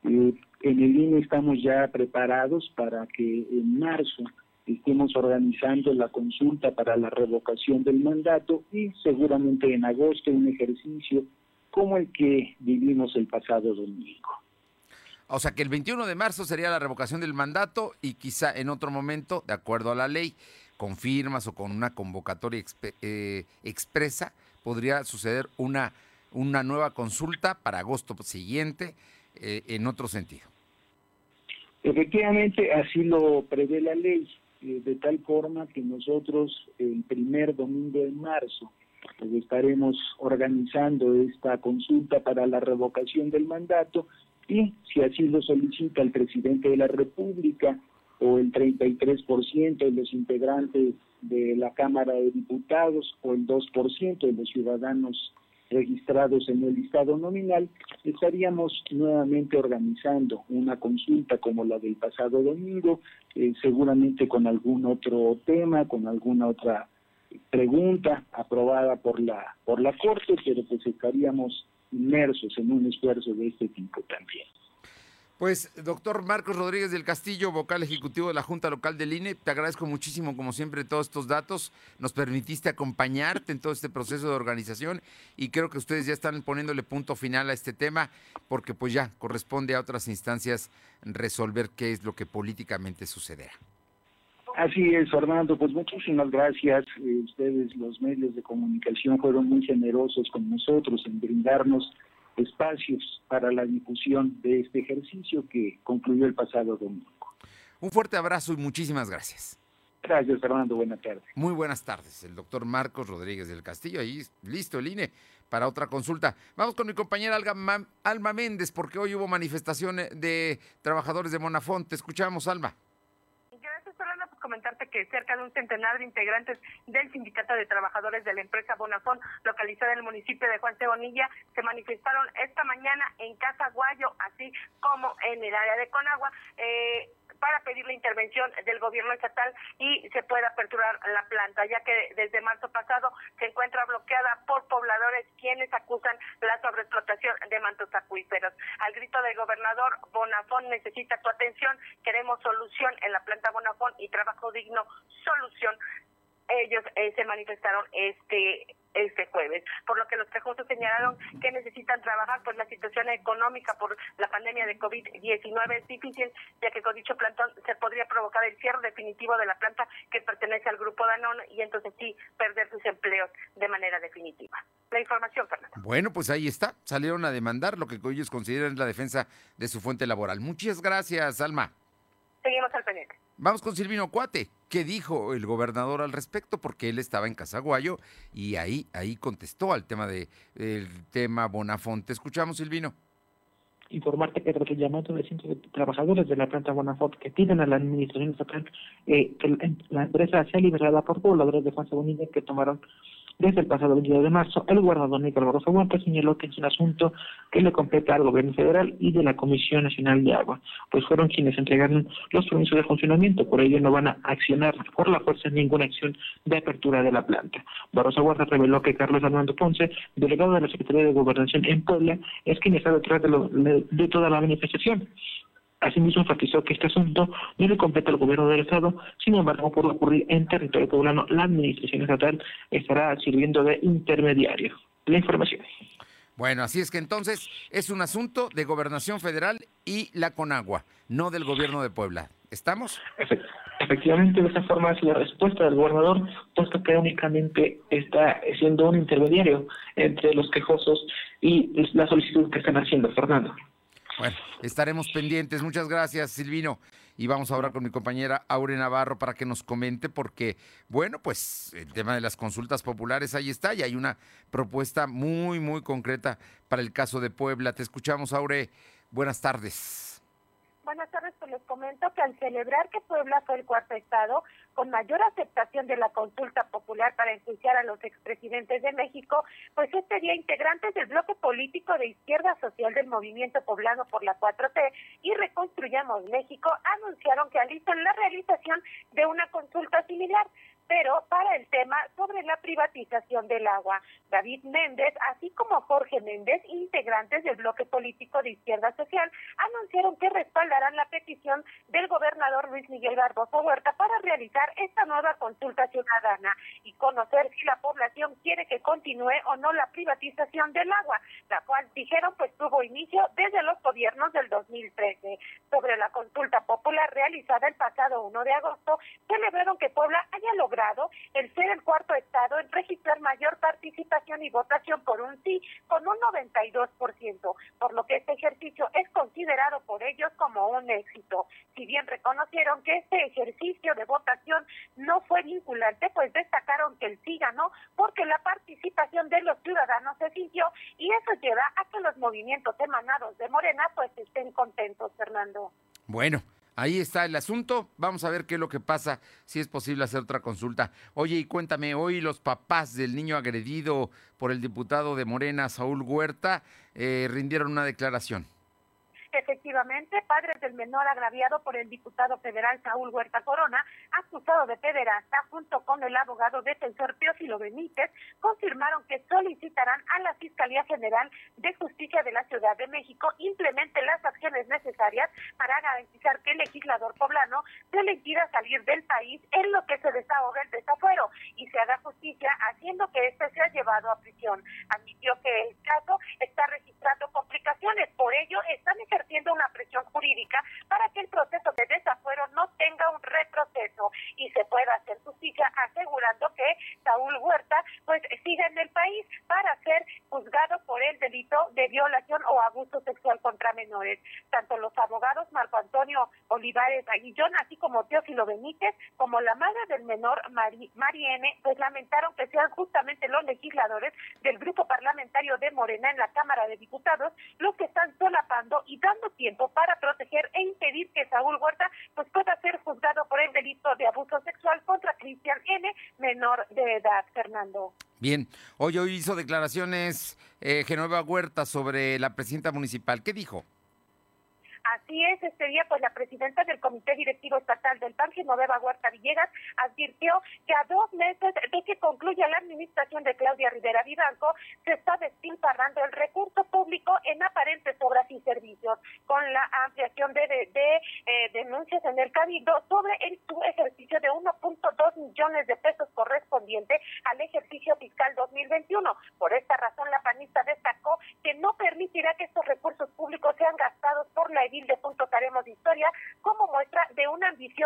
Eh, en el INE estamos ya preparados para que en marzo estemos organizando la consulta para la revocación del mandato y seguramente en agosto un ejercicio como el que vivimos el pasado domingo. O sea que el 21 de marzo sería la revocación del mandato y quizá en otro momento, de acuerdo a la ley, con firmas o con una convocatoria eh, expresa, podría suceder una, una nueva consulta para agosto siguiente eh, en otro sentido. Efectivamente, así lo prevé la ley, eh, de tal forma que nosotros el primer domingo de marzo pues, estaremos organizando esta consulta para la revocación del mandato y si así lo solicita el presidente de la República o el 33% de los integrantes de la Cámara de Diputados o el 2% de los ciudadanos registrados en el listado nominal, estaríamos nuevamente organizando una consulta como la del pasado domingo, eh, seguramente con algún otro tema, con alguna otra pregunta aprobada por la por la Corte, pero pues estaríamos inmersos en un esfuerzo de este tipo también. Pues, doctor Marcos Rodríguez del Castillo, vocal ejecutivo de la Junta Local del INE, te agradezco muchísimo, como siempre, todos estos datos. Nos permitiste acompañarte en todo este proceso de organización y creo que ustedes ya están poniéndole punto final a este tema, porque pues ya corresponde a otras instancias resolver qué es lo que políticamente sucederá. Así es, Fernando, pues muchísimas gracias. Eh, ustedes, los medios de comunicación, fueron muy generosos con nosotros en brindarnos espacios para la difusión de este ejercicio que concluyó el pasado domingo. Un fuerte abrazo y muchísimas gracias. Gracias, Fernando. Buenas tardes. Muy buenas tardes. El doctor Marcos Rodríguez del Castillo, ahí listo el INE para otra consulta. Vamos con mi compañera Alma Méndez, porque hoy hubo manifestaciones de trabajadores de Monafont. Te escuchamos, Alma comentarte que cerca de un centenar de integrantes del Sindicato de Trabajadores de la empresa Bonafón, localizada en el municipio de Juan Cebonilla, se manifestaron esta mañana en Casa Guayo, así como en el área de Conagua. Eh, para pedir la intervención del gobierno estatal y se pueda aperturar la planta, ya que desde marzo pasado se encuentra bloqueada por pobladores quienes acusan la sobreexplotación de mantos acuíferos. Al grito del gobernador, Bonafón necesita tu atención, queremos solución en la planta Bonafón y trabajo digno, solución ellos eh, se manifestaron este este jueves, por lo que los prejuicios señalaron que necesitan trabajar, pues la situación económica por la pandemia de COVID-19 es difícil, ya que con dicho plantón se podría provocar el cierre definitivo de la planta que pertenece al grupo Danone y entonces sí perder sus empleos de manera definitiva. La información, Fernando. Bueno, pues ahí está, salieron a demandar lo que ellos consideran la defensa de su fuente laboral. Muchas gracias, Alma. Seguimos al pendiente. Vamos con Silvino Cuate. ¿Qué dijo el gobernador al respecto? Porque él estaba en Casaguayo y ahí, ahí contestó al tema de el tema Bonafonte. Escuchamos, Silvino. Informarte que tras el llamado de cientos de trabajadores de la planta Bonafonte que piden a la administración estatal eh, que la, empresa sea liberada por pobladores de Juan Bonilla que tomaron desde el pasado 22 de marzo, el gobernador Nicolás Barroso Huerta señaló que es un asunto que le compete al gobierno federal y de la Comisión Nacional de Agua, pues fueron quienes entregaron los permisos de funcionamiento, por ello no van a accionar por la fuerza ninguna acción de apertura de la planta. Barroso Huerta reveló que Carlos Armando Ponce, delegado de la Secretaría de Gobernación en Puebla, es quien está detrás de, de toda la manifestación. Asimismo, enfatizó que este asunto no le compete al gobierno del Estado, sin embargo, por ocurrir en territorio poblano, la administración estatal estará sirviendo de intermediario. La información. Bueno, así es que entonces es un asunto de gobernación federal y la Conagua, no del gobierno de Puebla. ¿Estamos? Efectivamente, de esa forma es la respuesta del gobernador, puesto que únicamente está siendo un intermediario entre los quejosos y la solicitud que están haciendo, Fernando. Bueno, estaremos pendientes. Muchas gracias, Silvino. Y vamos ahora con mi compañera Aure Navarro para que nos comente, porque, bueno, pues el tema de las consultas populares ahí está y hay una propuesta muy, muy concreta para el caso de Puebla. Te escuchamos, Aure. Buenas tardes. Buenas tardes, pues les comento que al celebrar que Puebla fue el cuarto estado con mayor aceptación de la consulta popular para enjuiciar a los expresidentes de México, pues este día integrantes del bloque político de izquierda social del movimiento poblano por la 4T y Reconstruyamos México anunciaron que alistan la realización de una consulta similar pero para el tema sobre la privatización del agua. David Méndez, así como Jorge Méndez, integrantes del bloque político de izquierda social, anunciaron que respaldarán la petición del gobernador Luis Miguel Barbosa Huerta para realizar esta nueva consulta ciudadana y conocer si la población quiere que continúe o no la privatización del agua, la cual dijeron pues tuvo inicio desde los gobiernos del 2013. Sobre la consulta popular realizada el pasado 1 de agosto, celebraron que Puebla haya logrado el ser el cuarto estado en registrar mayor participación y votación por un sí, con un 92%, por lo que este ejercicio es considerado por ellos como un éxito. Si bien reconocieron que este ejercicio de votación no fue vinculante, pues destacaron que el sí ganó porque la participación de los ciudadanos se sintió y eso lleva a que los movimientos emanados de Morena pues estén contentos, Fernando. Bueno, Ahí está el asunto. Vamos a ver qué es lo que pasa, si es posible hacer otra consulta. Oye, y cuéntame, hoy los papás del niño agredido por el diputado de Morena, Saúl Huerta, eh, rindieron una declaración. Efectivamente, padres del menor agraviado por el diputado federal Saúl Huerta Corona, acusado de pederasta, junto con el abogado defensor Teófilo Benítez, confirmaron que solicitarán a la Fiscalía General de Justicia de la Ciudad de México implemente las acciones necesarias para garantizar que el legislador poblano se le impida salir del país en lo que se desahoga el desafuero y se haga justicia haciendo que éste sea llevado a prisión. Admitió que el caso está registrando complicaciones, por ello están ejerciendo una presión jurídica para que el proceso de desafuero no tenga un retroceso y se pueda hacer justicia asegurando que Saúl Huerta pues siga en el país para ser juzgado por el delito de violación o abuso sexual contra menores. Tanto los abogados Marco Antonio Olivares Aguillón, así como Teófilo Benítez, como la madre del menor Mari, Mariene, pues lamentaron que sean justamente los legisladores del grupo parlamentario de Morena en la Cámara de Diputados los que están solapando y dando tiempo para proteger e impedir que Saúl Huerta pues pueda ser juzgado por el delito de abuso sexual contra Cristian N, menor de edad, Fernando. Bien, hoy, hoy hizo declaraciones eh, Genoveva Huerta sobre la presidenta municipal. ¿Qué dijo? Así es, este día, pues la presidenta del Comité Directivo Estatal del PAN, Genoveva Huerta Villegas, advirtió que a dos meses de que concluya la administración de Claudia Rivera Vivanco, se está despilfarrando el recurso público en aparentes obras y servicios, con la ampliación de, eh, denuncias en el Cabildo sobre el ejercicio de 1.2 millones de pesos correspondiente al ejercicio fiscal 2021. Por esta razón, la panista destacó que no permitirá que estos recursos públicos sean gastados por la de Puntos Haremos Historia como muestra de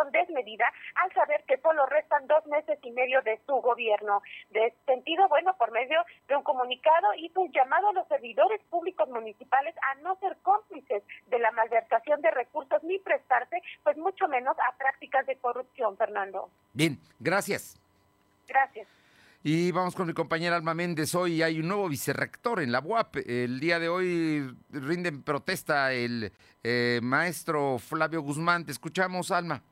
desmedida al saber que solo restan dos meses y medio de su gobierno. De este sentido, bueno, por medio de un comunicado hizo un llamado a los servidores públicos municipales a no ser cómplices de la malversación de recursos ni prestarse, pues mucho menos a prácticas de corrupción, Fernando. Bien, gracias. Gracias. Y vamos con mi compañera Alma Méndez. Hoy hay un nuevo vicerrector en la UAP. El día de hoy rinden protesta el eh, maestro Flavio Guzmán. Te escuchamos, Alma.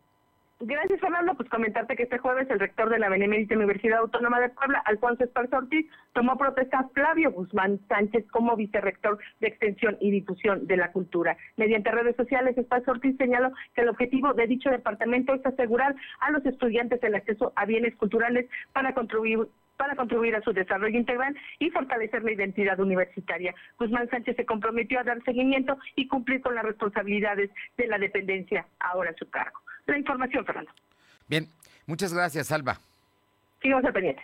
Gracias, Fernando. Pues comentarte que este jueves el rector de la Benemérita Universidad Autónoma de Puebla, Alfonso Esparza Ortiz, tomó protesta a Flavio Guzmán Sánchez como vicerrector de Extensión y Difusión de la Cultura. Mediante redes sociales, Esparza Ortiz señaló que el objetivo de dicho departamento es asegurar a los estudiantes el acceso a bienes culturales para contribuir para contribuir a su desarrollo integral y fortalecer la identidad universitaria. Guzmán Sánchez se comprometió a dar seguimiento y cumplir con las responsabilidades de la dependencia ahora a su cargo. La información, Fernando. Bien, muchas gracias, Alba. Sigamos al pendiente.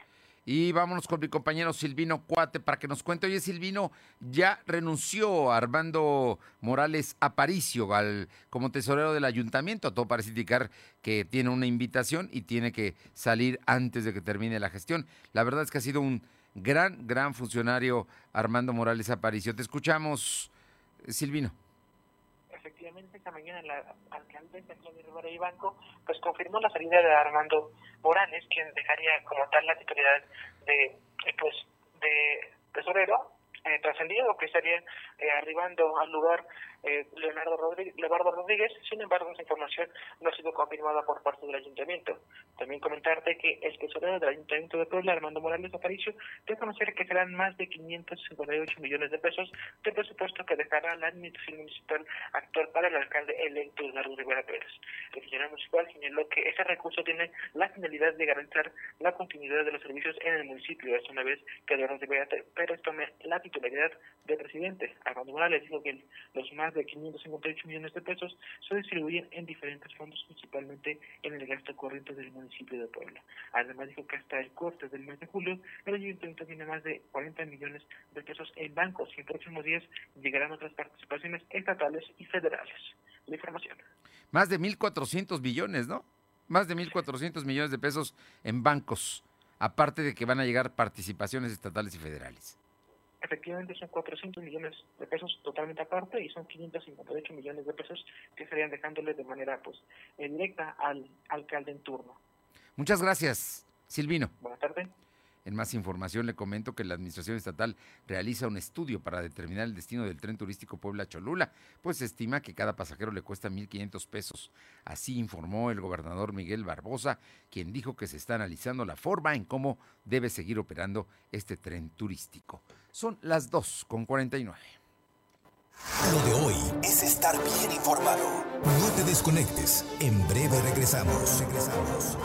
Y vámonos con mi compañero Silvino Cuate para que nos cuente. Oye, Silvino, ya renunció Armando Morales Aparicio al, como tesorero del ayuntamiento. Todo parece indicar que tiene una invitación y tiene que salir antes de que termine la gestión. La verdad es que ha sido un gran, gran funcionario Armando Morales Aparicio. Te escuchamos, Silvino esta mañana la alcaldesa Claudia Rivera Ibanco pues confirmó la salida de Armando Morales, quien dejaría como tal la titularidad de pues de tesorero eh, trascendido que estaría eh, arribando al lugar eh, Leonardo, Rodríguez, Leonardo Rodríguez. Sin embargo, esa información no ha sido confirmada por parte del ayuntamiento. También comentarte que el tesorero del ayuntamiento de Puebla, Armando Morales Aparicio, dio conocer que serán más de 558 millones de pesos de presupuesto que dejará la administración municipal actual para el alcalde electo Eduardo Rivera Pérez. El funcionario municipal señaló que ese recurso tiene la finalidad de garantizar la continuidad de los servicios en el municipio, es una vez que Eduardo Rivera Pérez tome la titularidad de presidente. Armando Morales dijo que los más de 558 millones de pesos se distribuyen en diferentes fondos, principalmente en el gasto corriente del municipio de Puebla. Además dijo que hasta el corte del mes de julio, el ayuntamiento tiene más de 40 millones de pesos en bancos y en próximos días llegarán otras participaciones estatales y federales. La información. Más de 1.400 billones, ¿no? Más de 1.400 millones de pesos en bancos, aparte de que van a llegar participaciones estatales y federales efectivamente son 400 millones de pesos totalmente aparte y son 558 millones de pesos que estarían dejándole de manera pues eh, directa al alcalde en turno. Muchas gracias, Silvino. Buenas tardes. En más información le comento que la Administración Estatal realiza un estudio para determinar el destino del tren turístico Puebla-Cholula, pues se estima que cada pasajero le cuesta 1.500 pesos. Así informó el gobernador Miguel Barbosa, quien dijo que se está analizando la forma en cómo debe seguir operando este tren turístico. Son las 2 con 49. Lo de hoy es estar bien informado. No te desconectes. En breve regresamos. Regresamos.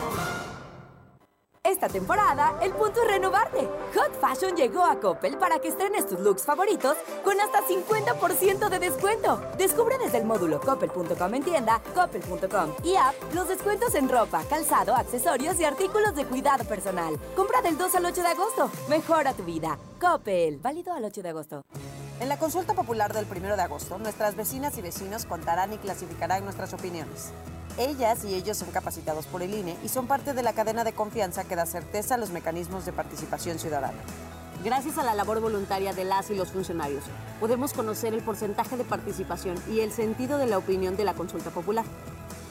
Esta temporada, el punto es renovarte. Hot Fashion llegó a Coppel para que estrenes tus looks favoritos con hasta 50% de descuento. Descubre desde el módulo coppel.com en tienda, coppel.com y app los descuentos en ropa, calzado, accesorios y artículos de cuidado personal. Compra del 2 al 8 de agosto. Mejora tu vida. Coppel. Válido al 8 de agosto. En la consulta popular del 1 de agosto, nuestras vecinas y vecinos contarán y clasificarán nuestras opiniones. Ellas y ellos son capacitados por el INE y son parte de la cadena de confianza que da certeza a los mecanismos de participación ciudadana. Gracias a la labor voluntaria de las y los funcionarios, podemos conocer el porcentaje de participación y el sentido de la opinión de la consulta popular.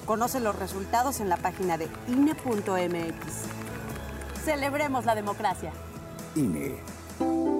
Conoce los resultados en la página de INE.mx. Celebremos la democracia. INE.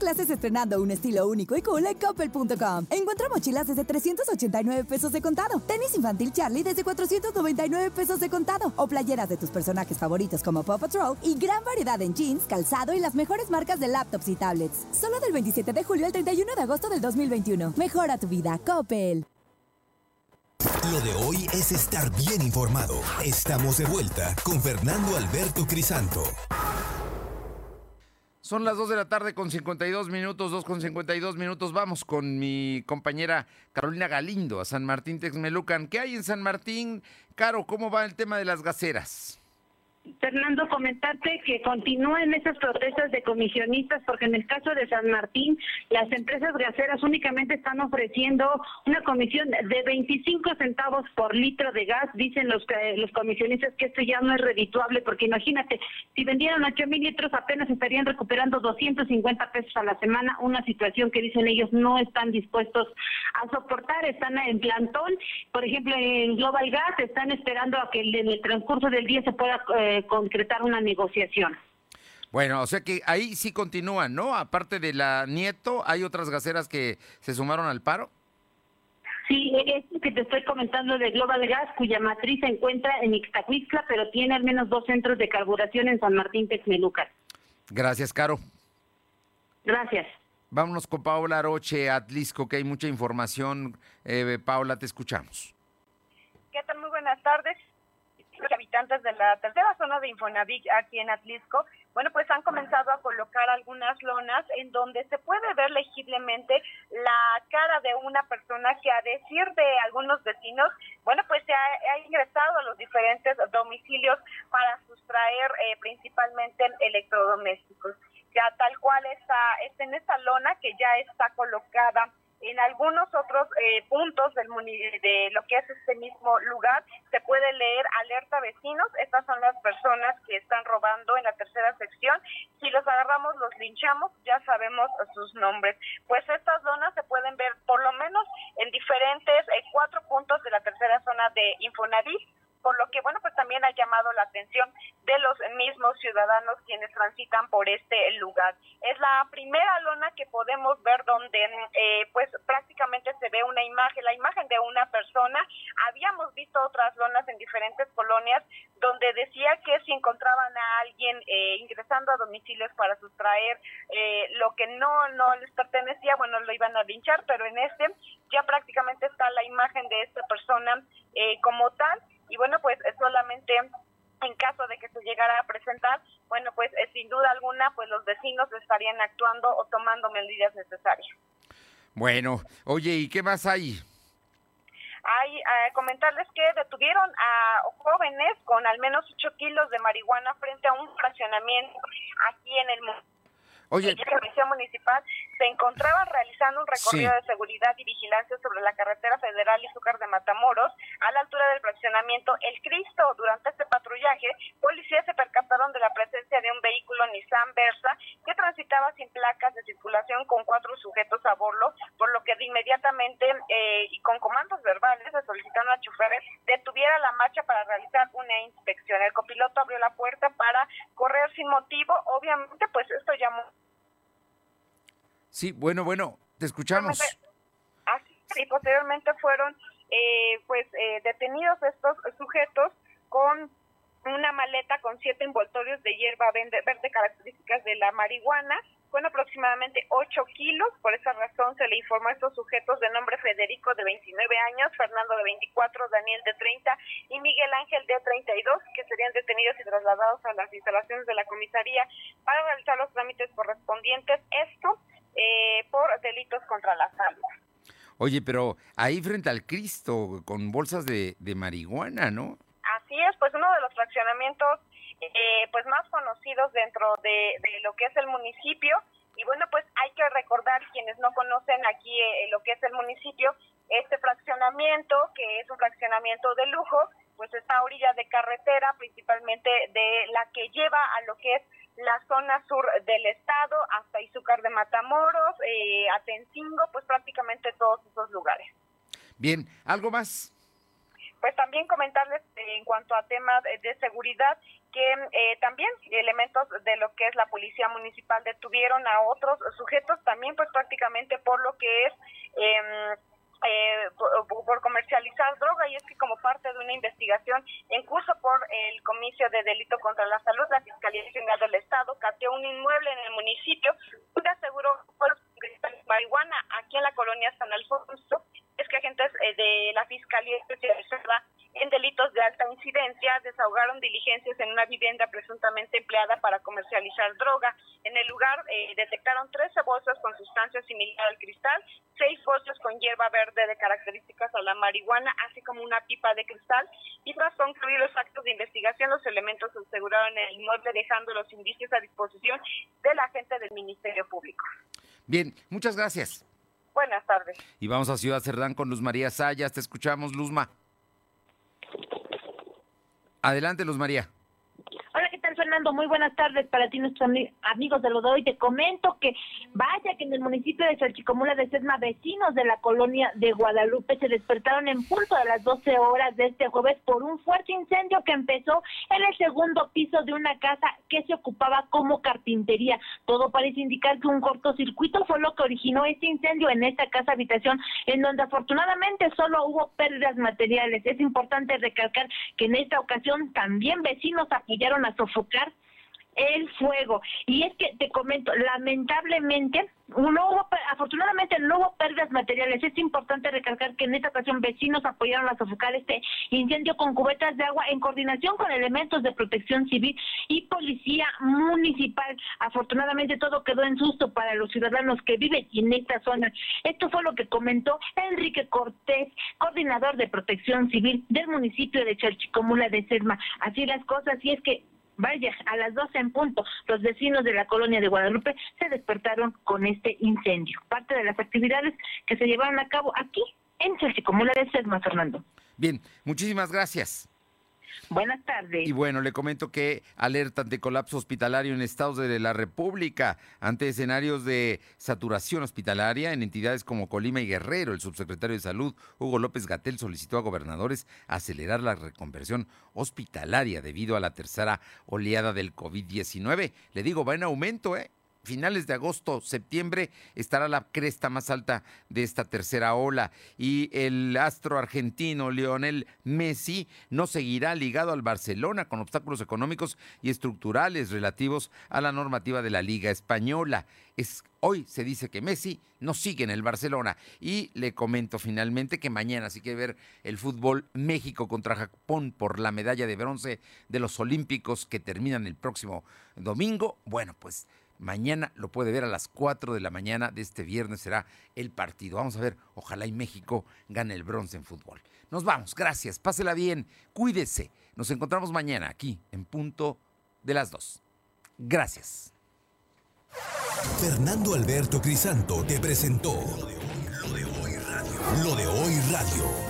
Clases estrenando un estilo único y cool en Coppel.com. Encuentra mochilas desde 389 pesos de contado, tenis infantil Charlie desde 499 pesos de contado o playeras de tus personajes favoritos como Paw Patrol y gran variedad en jeans, calzado y las mejores marcas de laptops y tablets. Solo del 27 de julio al 31 de agosto del 2021. Mejora tu vida, Coppel. Lo de hoy es estar bien informado. Estamos de vuelta con Fernando Alberto Crisanto. Son las 2 de la tarde con 52 minutos, 2 con 52 minutos. Vamos con mi compañera Carolina Galindo a San Martín Texmelucan. ¿Qué hay en San Martín? Caro, ¿cómo va el tema de las gaceras? Fernando, comentarte que continúan esas protestas de comisionistas porque en el caso de San Martín las empresas gaseras únicamente están ofreciendo una comisión de 25 centavos por litro de gas. Dicen los los comisionistas que esto ya no es redituable porque imagínate, si vendieran 8 mil litros apenas estarían recuperando 250 pesos a la semana, una situación que dicen ellos no están dispuestos a soportar, están en plantón. Por ejemplo, en Global Gas están esperando a que en el transcurso del día se pueda... Eh, concretar una negociación. Bueno, o sea que ahí sí continúan, ¿no? Aparte de la Nieto, ¿hay otras gaseras que se sumaron al paro? Sí, es que te estoy comentando de Global Gas, cuya matriz se encuentra en Ixtacuixtla, pero tiene al menos dos centros de carburación en San Martín Texmelucan. Gracias, Caro. Gracias. Vámonos con Paula Aroche, Atlisco, que hay mucha información. Eh, Paula, te escuchamos. ¿Qué tal? Muy buenas tardes. Los habitantes de la tercera zona de Infonavit aquí en Atlisco, bueno, pues han comenzado a colocar algunas lonas en donde se puede ver legiblemente la cara de una persona que a decir de algunos vecinos, bueno, pues se ha, ingresado a los diferentes domicilios para sustraer eh, principalmente electrodomésticos. Ya tal cual está, está en esta lona que ya está colocada en algunos otros eh, puntos del de lo que es este mismo lugar se puede leer alerta vecinos. Estas son las personas que están robando en la tercera sección. Si los agarramos, los linchamos, ya sabemos sus nombres. Pues estas zonas se pueden ver por lo menos en diferentes eh, cuatro puntos de la tercera zona de Infonavit por lo que, bueno, pues también ha llamado la atención de los mismos ciudadanos quienes transitan por este lugar. Es la primera lona que podemos ver donde, eh, pues, prácticamente se ve una imagen, la imagen de una persona. Habíamos visto otras lonas en diferentes colonias donde decía que si encontraban a alguien eh, ingresando a domicilios para sustraer eh, lo que no, no les pertenecía, bueno, lo iban a linchar, pero en este ya prácticamente está la imagen de esta persona como tal y bueno, pues solamente en caso de que se llegara a presentar, bueno, pues eh, sin duda alguna, pues los vecinos estarían actuando o tomando medidas necesarias. Bueno, oye, ¿y qué más hay? Hay eh, comentarles que detuvieron a jóvenes con al menos 8 kilos de marihuana frente a un fraccionamiento aquí en el Oye. La Comisión Municipal se encontraba realizando un recorrido de seguridad y vigilancia sobre la carretera federal Izúcar de Matamoros, a la altura del fraccionamiento El Cristo. Durante este patrullaje, policías se percataron de la presencia de un vehículo Nissan Versa que transitaba sin placas de circulación con cuatro sujetos a bordo, por lo que de inmediatamente eh, y con comandos verbales se solicitaron a choferes detuviera la marcha para realizar una inspección. El copiloto abrió la puerta para correr sin motivo. Obviamente, pues esto llamó Sí, bueno, bueno, te escuchamos. Así, y posteriormente fueron eh, pues eh, detenidos estos sujetos con una maleta con siete envoltorios de hierba verde, verde características de la marihuana, con aproximadamente 8 kilos. Por esa razón se le informó a estos sujetos de nombre Federico de 29 años, Fernando de 24, Daniel de 30 y Miguel Ángel de 32, que serían detenidos y trasladados a las instalaciones de la comisaría para realizar los trámites correspondientes. Esto eh, por delitos contra la salud. Oye, pero ahí frente al Cristo, con bolsas de, marihuana, ¿no? Así es, pues uno de los fraccionamientos eh, pues más conocidos dentro de, lo que es el municipio. Y bueno, pues hay que recordar, quienes no conocen aquí eh, lo que es el municipio, este fraccionamiento, que es un fraccionamiento de lujo, pues está a orilla de carretera, principalmente de la que lleva a lo que es la zona sur del estado, hasta Izúcar de Matamoros, eh, Atencingo, pues prácticamente todos esos lugares. Bien, ¿algo más? Pues también comentarles eh, en cuanto a temas de, seguridad que eh, también elementos de lo que es la policía municipal detuvieron a otros sujetos también pues prácticamente por lo que es eh, por, comercializar droga y es que como parte de una investigación en curso por el comicio de delito contra la salud, la Fiscalía General del Estado cateó un inmueble en el municipio donde aseguró marihuana aquí en la colonia San Alfonso. Es que agentes eh, de la Fiscalía Especializada en delitos de alta incidencia desahogaron diligencias en una vivienda presuntamente empleada para comercializar droga. En el lugar eh, detectaron 13 bolsas con sustancias similares al cristal, seis bolsas con hierba verde de características a la marihuana, así como una pipa de cristal. Y tras concluir los actos de investigación, los elementos se aseguraron el inmueble dejando los indicios a disposición del agente del Ministerio Público. Bien, muchas gracias. Buenas tardes. Y vamos a Ciudad Cerdán con Luz María Sayas. Te escuchamos, Luzma. Adelante, Luz María. Fernando? Muy buenas tardes para ti, nuestros amigos de lo de hoy. Te comento que vaya que en el municipio de Salchicomula de Sesma, vecinos de la colonia de Guadalupe se despertaron en punto a las 12 horas de este jueves por un fuerte incendio que empezó en el segundo piso de una casa que se ocupaba como carpintería. Todo parece indicar que un cortocircuito fue lo que originó este incendio en esta casa habitación, en donde afortunadamente solo hubo pérdidas materiales. Es importante recalcar que en esta ocasión también vecinos apoyaron a sofocar el fuego. Y es que te comento, lamentablemente, no hubo, afortunadamente no hubo pérdidas materiales. Es importante recalcar que en esta ocasión vecinos apoyaron a sofocar este incendio con cubetas de agua en coordinación con elementos de protección civil y policía municipal. Afortunadamente todo quedó en susto para los ciudadanos que viven en esta zona. Esto fue lo que comentó Enrique Cortés, coordinador de protección civil del municipio de Chalchicomula de Sesma. Así las cosas, y es que Vaya, a las 12 en punto, los vecinos de la colonia de Guadalupe se despertaron con este incendio. Parte de las actividades que se llevaron a cabo aquí en Chalchicomula de Sesma, Fernando. Bien, muchísimas gracias. Buenas tardes. Y bueno, le comento que alertan de colapso hospitalario en estados de la República ante escenarios de saturación hospitalaria en entidades como Colima y Guerrero. El subsecretario de Salud, Hugo López Gatel, solicitó a gobernadores acelerar la reconversión hospitalaria debido a la tercera oleada del COVID-19. Le digo, va en aumento, ¿eh? Finales de agosto, septiembre, estará la cresta más alta de esta tercera ola. Y el astro argentino Lionel Messi no seguirá ligado al Barcelona con obstáculos económicos y estructurales relativos a la normativa de la Liga Española. Es, hoy se dice que Messi no sigue en el Barcelona. Y le comento finalmente que mañana si quiere ver el fútbol México contra Japón por la medalla de bronce de los Olímpicos que terminan el próximo domingo, bueno, pues Mañana lo puede ver a las 4 de la mañana de este viernes será el partido. Vamos a ver, ojalá y México gane el bronce en fútbol. Nos vamos, gracias, pásela bien, cuídese. Nos encontramos mañana aquí en punto de las 2. Gracias. Fernando Alberto Crisanto te presentó lo de hoy radio. Lo de hoy radio.